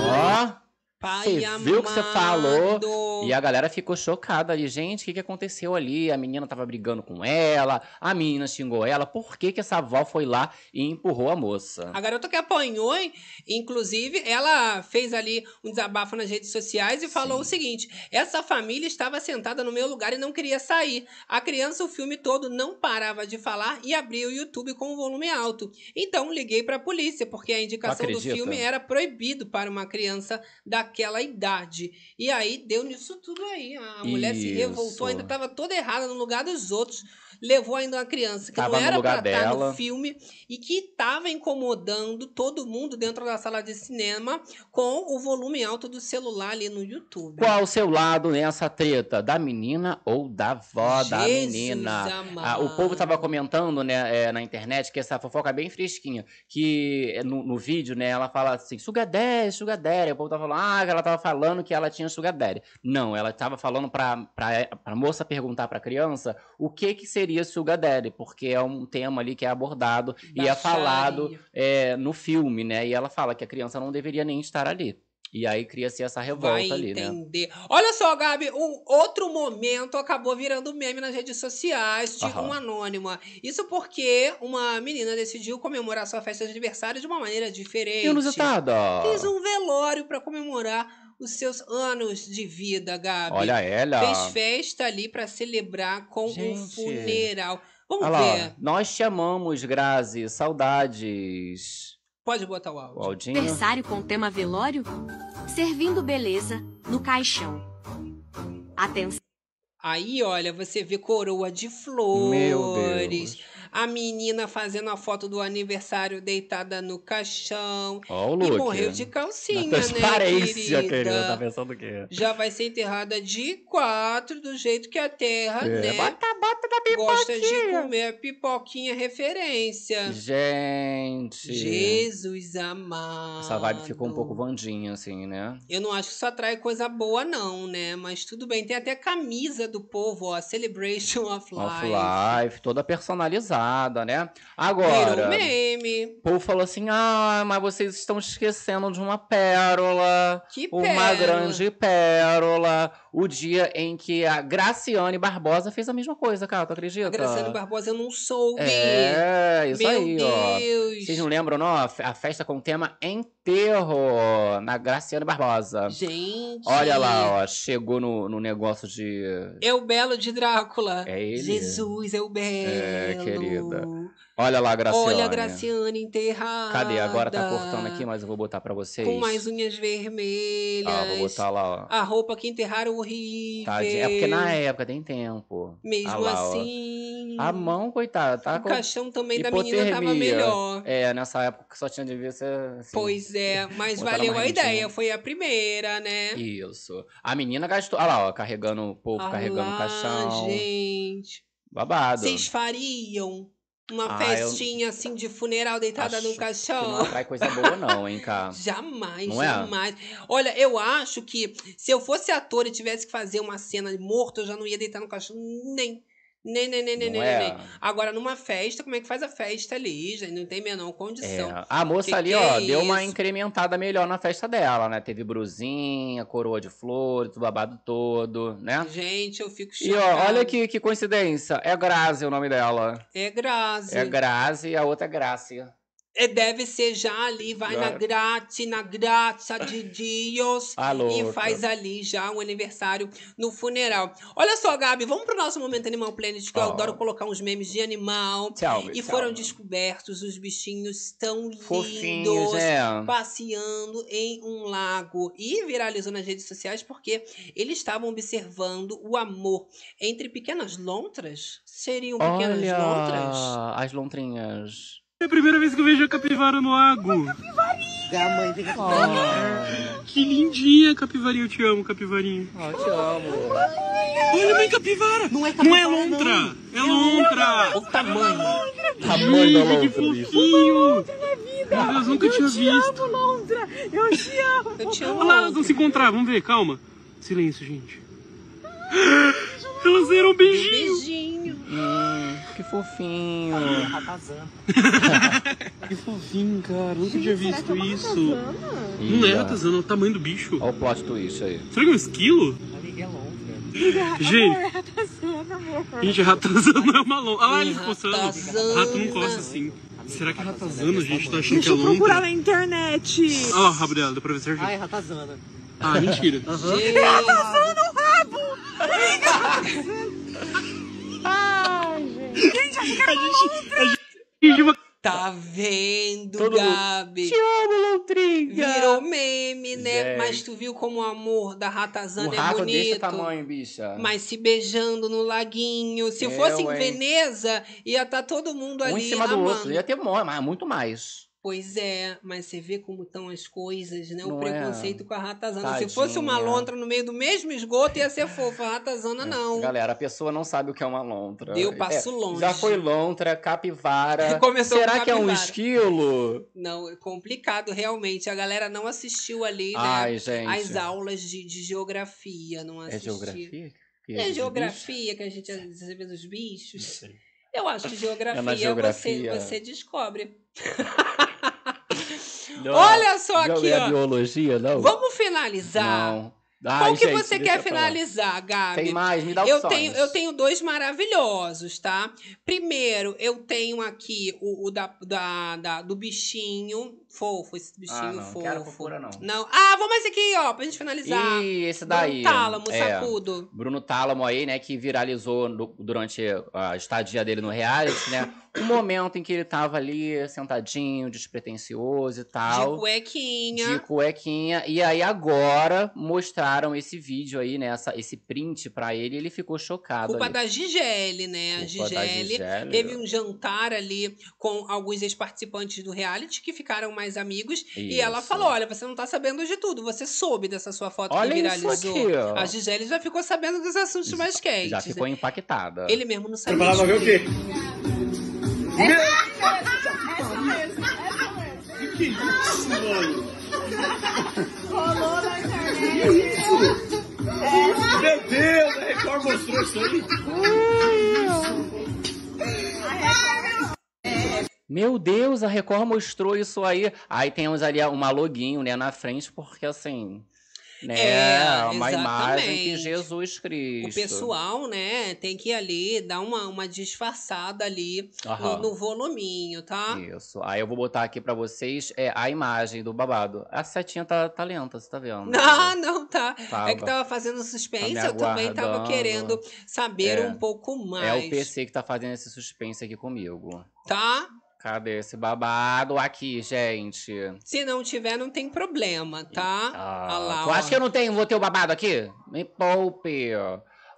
Ó. Pai Você viu o que você falou? amado. E a galera ficou chocada ali. Gente, o que, que aconteceu ali? A menina tava brigando com ela, a menina xingou ela. Por que, que essa avó foi lá e empurrou a moça? A garota que apanhou, hein? inclusive, ela fez ali um desabafo nas redes sociais e falou o seguinte: essa família estava sentada no meu lugar e não queria sair. A criança, o filme todo, não parava de falar e abria o YouTube com o volume alto. Então liguei para a polícia, porque a indicação do filme era proibido para uma criança daquela idade. E aí deu nisso tudo aí. A mulher se revoltou, ainda estava toda errada no lugar dos outros. Levou ainda uma criança que Tava não era pra estar dela. no filme e que estava incomodando todo mundo dentro da sala de cinema com o volume alto do celular ali no YouTube. Qual o seu lado nessa treta? Da menina ou da da Jesus menina? amado. Ah, o povo tava comentando, né, é, na internet que essa fofoca é bem fresquinha. Que é, no, no vídeo, né, ela fala assim, sugar daddy, sugar daddy. O povo tava falando, ah, ela tava falando que ela tinha sugar daddy. Não, ela tava falando pra, pra, pra moça perguntar pra criança o que que seria sugar daddy. Porque é um tema ali que é abordado e é falado é, no filme, né? E ela fala que a criança não deveria nem estar ali. E aí cria-se essa revolta Vai ali, né? entender. Olha só, Gabi, um outro momento acabou virando meme nas redes sociais de Aham. uma anônima. Isso porque uma menina decidiu comemorar sua festa de aniversário de uma maneira diferente. Inusitada. Fez um velório para comemorar os seus anos de vida, Gabi. Olha ela. Fez festa ali para celebrar com um Gente. funeral. Vamos Olha lá, ver. ó. nós te amamos, Grazi. Saudades. Pode botar o áudio. O Aldinho. Aniversário com tema velório? Servindo beleza no caixão. Atenção. Aí, olha, você vê coroa de flores. Meu Deus. A menina fazendo a foto do aniversário deitada no caixão. Ó o E look. morreu de calcinha, né, querida? querida. Tá pensando o quê? Já vai ser enterrada de quatro, do jeito que a terra, É, né? bota, bota da Gosta de pipoquinha. comer a pipoquinha referência. Gente. Jesus amado. Essa vibe ficou um pouco vandinha, assim, né? Eu não acho que isso atrai coisa boa, não, né? Mas tudo bem. Tem até camisa do povo, ó. Celebration of Life. Off-life, toda personalizada, né? Virou Agora. meme. O povo falou assim: ah, mas vocês estão esquecendo de uma pérola. Que Uma pérola. grande pérola. O dia em que a Graciane Barbosa fez a mesma coisa, cara, tu acredita? A Graciane Barbosa eu não soube. É, isso Meu aí, ó. Deus. Vocês não lembram, não? A fe- A festa com o tema enterro na Graciane Barbosa. Gente. Olha lá, ó, chegou no, no negócio de. É o Belo de Drácula. É ele? Jesus, é o Belo. É, querida. Olha lá, Graciane. Olha a Graciane enterrada. Cadê? Agora tá cortando aqui, mas eu vou botar pra vocês. Com mais unhas vermelhas. Ah, vou botar lá, ó. A roupa que enterraram horrível. De- é porque na época tem tempo. Mesmo Ah lá, ó. assim. A mão, coitada, tá O com caixão também da menina tava hipotermia. melhor. É, nessa época que só tinha de ver ser. assim, Pois é, mas valeu a ideia. Foi a primeira, né? Isso. A menina gastou. Olha lá, ó, carregando o povo, Ah carregando o lá, caixão. gente. Babado. Vocês fariam uma Ah, eu- festinha assim de funeral deitada Acho no Que caixão? não atrai coisa boa, não, hein, cá. (laughs) Jamais, Não é? jamais. Olha, eu acho que se eu fosse ator e tivesse que fazer uma cena de morto, eu já não ia deitar no caixão nem. Nem, nem, nem, nem, nem, é? nem. Agora, numa festa, como é que faz a festa ali, gente? Não tem menor condição. É. A moça Que ali, que ó, é deu uma incrementada melhor na festa dela, né? Teve brusinha, coroa de flores, o babado todo, né? Gente, eu fico E chocada. ó, olha que, que coincidência. É Grazi o nome dela. É Grazi. É Grazi e a outra é Grácia. É, deve ser já ali, vai na Já. graça, na graça de Deus. Ah, e louca. faz ali já um aniversário no funeral. Olha só, Gabi, vamos pro nosso momento Animal Planet, que eu Ó. adoro colocar uns memes de animal. Tchau, E tchau. foram descobertos os bichinhos tão Fofinhos, lindos é. passeando em um lago. E viralizou nas redes sociais porque eles estavam observando o amor entre pequenas lontras. Seriam pequenas Olha, lontras? as lontrinhas. É a primeira vez que eu vejo a capivara no lago. A mãe fica Que lindinha, capivarinha. Eu te amo, capivarinha. Ah, eu te amo. Olha, mãe capivara. Não é Não é lontra. É lontra. O tamanho. Tamanho da que lontra, bicho. fofinho. Meu Deus, nunca tinha visto. Londra. Eu te amo. Eu te amo. Olha lá, elas vão se encontrar. Vamos ver, calma. Silêncio, gente. Elas deram um beijinho. Beijinho. Hum, que fofinho. (laughs) Que fofinho, cara. Nunca tinha visto isso. Ih, Não é ó. ratazana, é o tamanho do bicho. Olha o plot twist aí. Será que é um esquilo? Gente, gente, ratazana é uma lontra. Olha lá eles coçando. Ratazana. Rato não coça assim. Será que é ratazana, gente? Tá achando Deixa que é eu procurar na internet. Olha lá o rabo dela, deu pra ver certinho. Ai, ratazana. Ah, mentira. Gente, Ratazana o rabo. Gente, acho que é uma lontra. Finge uma- Tá vendo, Todo mundo, Gabi? Te amo, lontrinha. Virou meme, né? Gente. Mas tu viu como o amor da ratazana é rato bonito. desse tamanho, bicha. Mas se beijando no laguinho. Se Eu, fosse em hein? Veneza, ia estar todo mundo ali um em cima do amando. outro. Ia ter mas muito mais. Pois é, mas você vê como estão as coisas, né? O Não é? preconceito com a ratazana. Se fosse Tadinha. uma lontra no meio do mesmo esgoto, ia ser fofa. A ratazana, não. Galera, a pessoa não sabe o que é uma lontra. Eu passo É, longe. Já foi lontra, capivara. (laughs) Começou Será com que é um capivara. esquilo? Não, é complicado, realmente. A galera não assistiu ali, né? Ai, gente. As aulas de, de geografia, não É assistiu. geografia? Que É de geografia que a gente às vezes vê dos bichos. Eu acho que geografia, É na geografia. Você, você descobre. (laughs) Não, Olha só não aqui, é ó. biologia, não? Vamos finalizar. Não. Ai, Qual que gente, você quer finalizar, Gabi? Tem mais? Me dá eu opções. tenho, eu tenho dois maravilhosos, tá? Primeiro, eu tenho aqui o, o da, da, da- do bichinho fofo, esse bichinho Ah, não. fofo. Quero fofura, não. Não. Ah, vamos esse aqui, ó, pra gente finalizar. Ih, esse daí. Bruno Tálamo, é, sacudo. Bruno Tálamo aí, né, que viralizou no- durante a estadia dele no reality, né? (laughs) O momento em que ele tava ali, sentadinho, despretensioso e tal. De cuequinha. De cuequinha. E aí agora mostraram esse vídeo aí, né? essa- esse print pra ele e ele ficou chocado. Culpa ali. da Gigele, né? A Culpa da Gigele Gigele. teve um jantar ali com alguns ex-participantes do reality que ficaram mais amigos. E ela Isso. falou: Olha, você não tá sabendo de tudo, você soube dessa sua foto Olha que isso viralizou. aqui, ó. A Gisele já ficou sabendo dos assuntos mais quentes. Já ficou impactada. Ele mesmo não sabia. Preparado pra ver o quê? Que isso, mano? Rolou na internet. Meu Deus, a Record mostrou isso aí. Meu Deus, a Record mostrou isso aí. Aí temos ali uma loguinho, né, na frente, porque assim, né, É, uma imagem que. Jesus Cristo. O pessoal, né, tem que ir ali dar uma, uma disfarçada ali no, no voluminho, tá? Isso. Aí eu vou botar aqui pra vocês é, a imagem do babado. A setinha tá, tá lenta, você tá vendo? Ah, (laughs) não, tá. Tava. É que tava fazendo suspense, Tá eu também tava querendo saber É. um pouco É mais. o PC que tá fazendo esse suspense aqui comigo. Tá? Cadê esse babado aqui, gente? Se não tiver, não tem problema, tá? Ah, lá, tu ó. acha que eu não tenho, vou ter o babado aqui? Me poupe.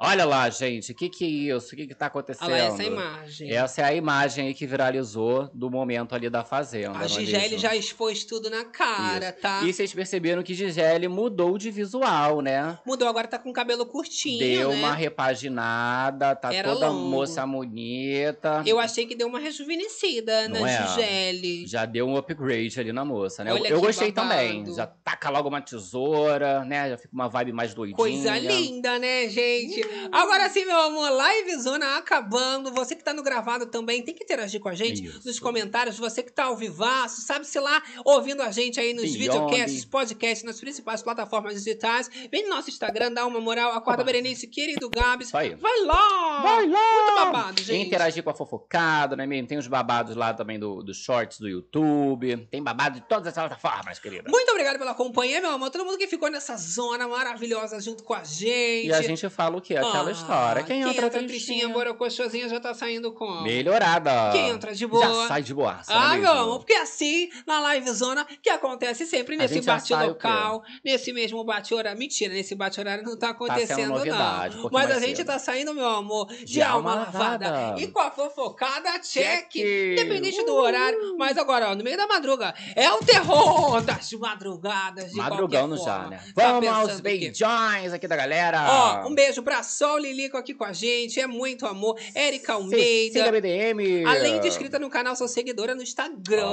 Olha lá, gente, o que que é isso? O que que tá acontecendo? Olha lá essa imagem. Essa é a imagem aí que viralizou do momento ali da fazenda. A é Gisele já expôs tudo na cara, tá? E vocês perceberam que Gisele mudou de visual, né? Mudou, agora tá com cabelo curtinho, Deu né? uma repaginada, tá Era toda longo. moça bonita. Eu achei que deu uma rejuvenescida Não na é? Gisele. Já deu um upgrade ali na moça, né? Eu- Olha eu que gostei babado. também. Já taca logo uma tesoura, né? Já fica uma vibe mais doidinha. Coisa linda, né, gente? Agora sim, meu amor, live zona acabando. Você que tá no gravado também tem que interagir com a gente nos comentários. Você que tá ao vivaço, sabe-se lá, ouvindo a gente aí nos Beyond. videocasts, podcasts, nas principais plataformas digitais. Vem no nosso Instagram, dá uma moral. Acorda Berenice, querido Gabs. Isso. Vai lá! Vai lá! Muito babado, gente. interagir com a fofocada, não é mesmo? Tem os babados lá também do- dos shorts do YouTube. Tem babado de todas as plataformas, querida. Muito obrigado pela companhia, meu amor. Todo mundo que ficou nessa zona maravilhosa junto com a gente. E a gente fala o quê? Aquela Ah, história. Quem, entra, entra tristinha, tristinha, borocochosinha, já tá saindo com. melhorada. Quem entra de boa. Já sai de boa. Ah, meu amor, porque assim, na live zona, que acontece sempre nesse gente já bate sai o local, nesse mesmo bate horário. Mentira, nesse bate horário não tá acontecendo, novidade, um não. pouquinho Mas a gente cedo. tá saindo, meu amor, de, De alma alma lavada. lavada. E com a fofocada, check. Check. Independente do horário. Mas agora, ó, no meio da madruga, é o terror das madrugadas. De Madrugando qualquer já, né? Tá Vamos aos o quê? beijões aqui da galera. Ó, um beijo pra Sol Lilico aqui com a gente. É muito amor. Érica Almeida. Cecília BDM. Além de inscrita no canal, sou seguidora no Instagram.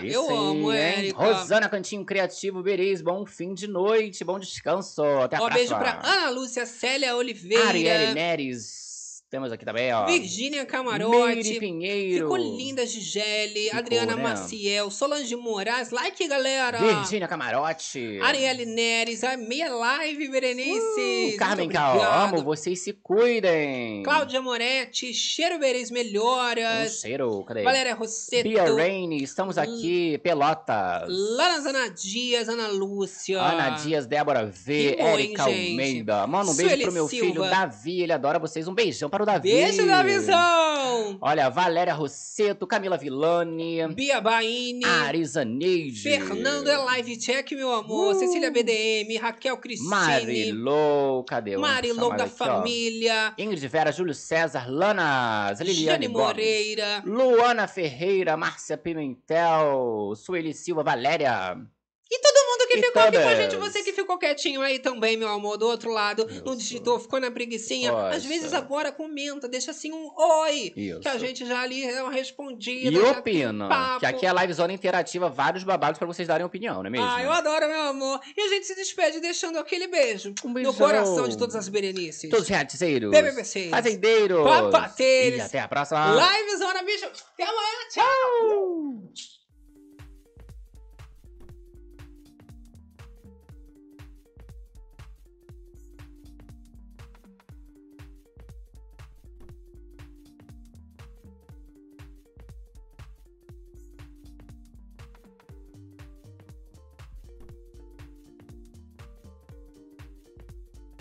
Aí Eu sim, amo? Érica. Rosana Cantinho Criativo Bereis, bom fim de noite, bom descanso. Até a beijo próxima. pra Ana Lúcia Célia Oliveira. Arielle Neres. Temos aqui também, ó. Virgínia Meire Camarote. Pinheiro. Ficou linda, Gisele. Ficou, Adriana né? Maciel. Solange Moraes. Like, galera. Virgínia Camarote. Arielle Neres. A meia live, Berenice. Uh, Carmen Cal, amo, vocês se cuidem. Cláudia Moretti. Cheiro Bereis Um Melhoras. cheiro, cadê? Valéria Rosseto. Bia Rainey, estamos aqui, Pelotas. Lanas Ana Dias, Ana Lúcia. Ana Dias, Débora V, Rimou, Érica? Almeida. Manda um beijo Sueli pro meu filho Silva. Davi, ele adora vocês. Um beijão para o Davi. Beijo da visão. Olha, Valéria Rosseto, Camila Villani, Bia Baine. Arisa Neide. Fernando é live check, meu amor. Cecília BDM, Raquel Cristine. Marilou, cadê? Marilou da aqui, ó. família. Ingrid Vera, Júlio César, Lanas, Liliane Gomes, Moreira. Luana Ferreira, Márcia Pimentel, Sueli Silva, Valéria. E todo mundo que E ficou aqui com a gente, você que ficou quietinho aí também, meu amor, do outro lado, não digitou, ficou na preguiçinha. Às Poxa. vezes agora comenta, deixa assim um oi, Isso. que a gente já ali é uma respondida. E opina, que aqui é a live zona interativa, vários babados pra vocês darem opinião, não é mesmo? Ah, eu adoro, meu amor. E a gente se despede deixando aquele beijo no beijão. coração de todas as Berenices. Todos os reaticeiros, BBBCs. fazendeiros, Papateiros. e até a próxima. Live Zona, bicho. Até amanhã. Tchau.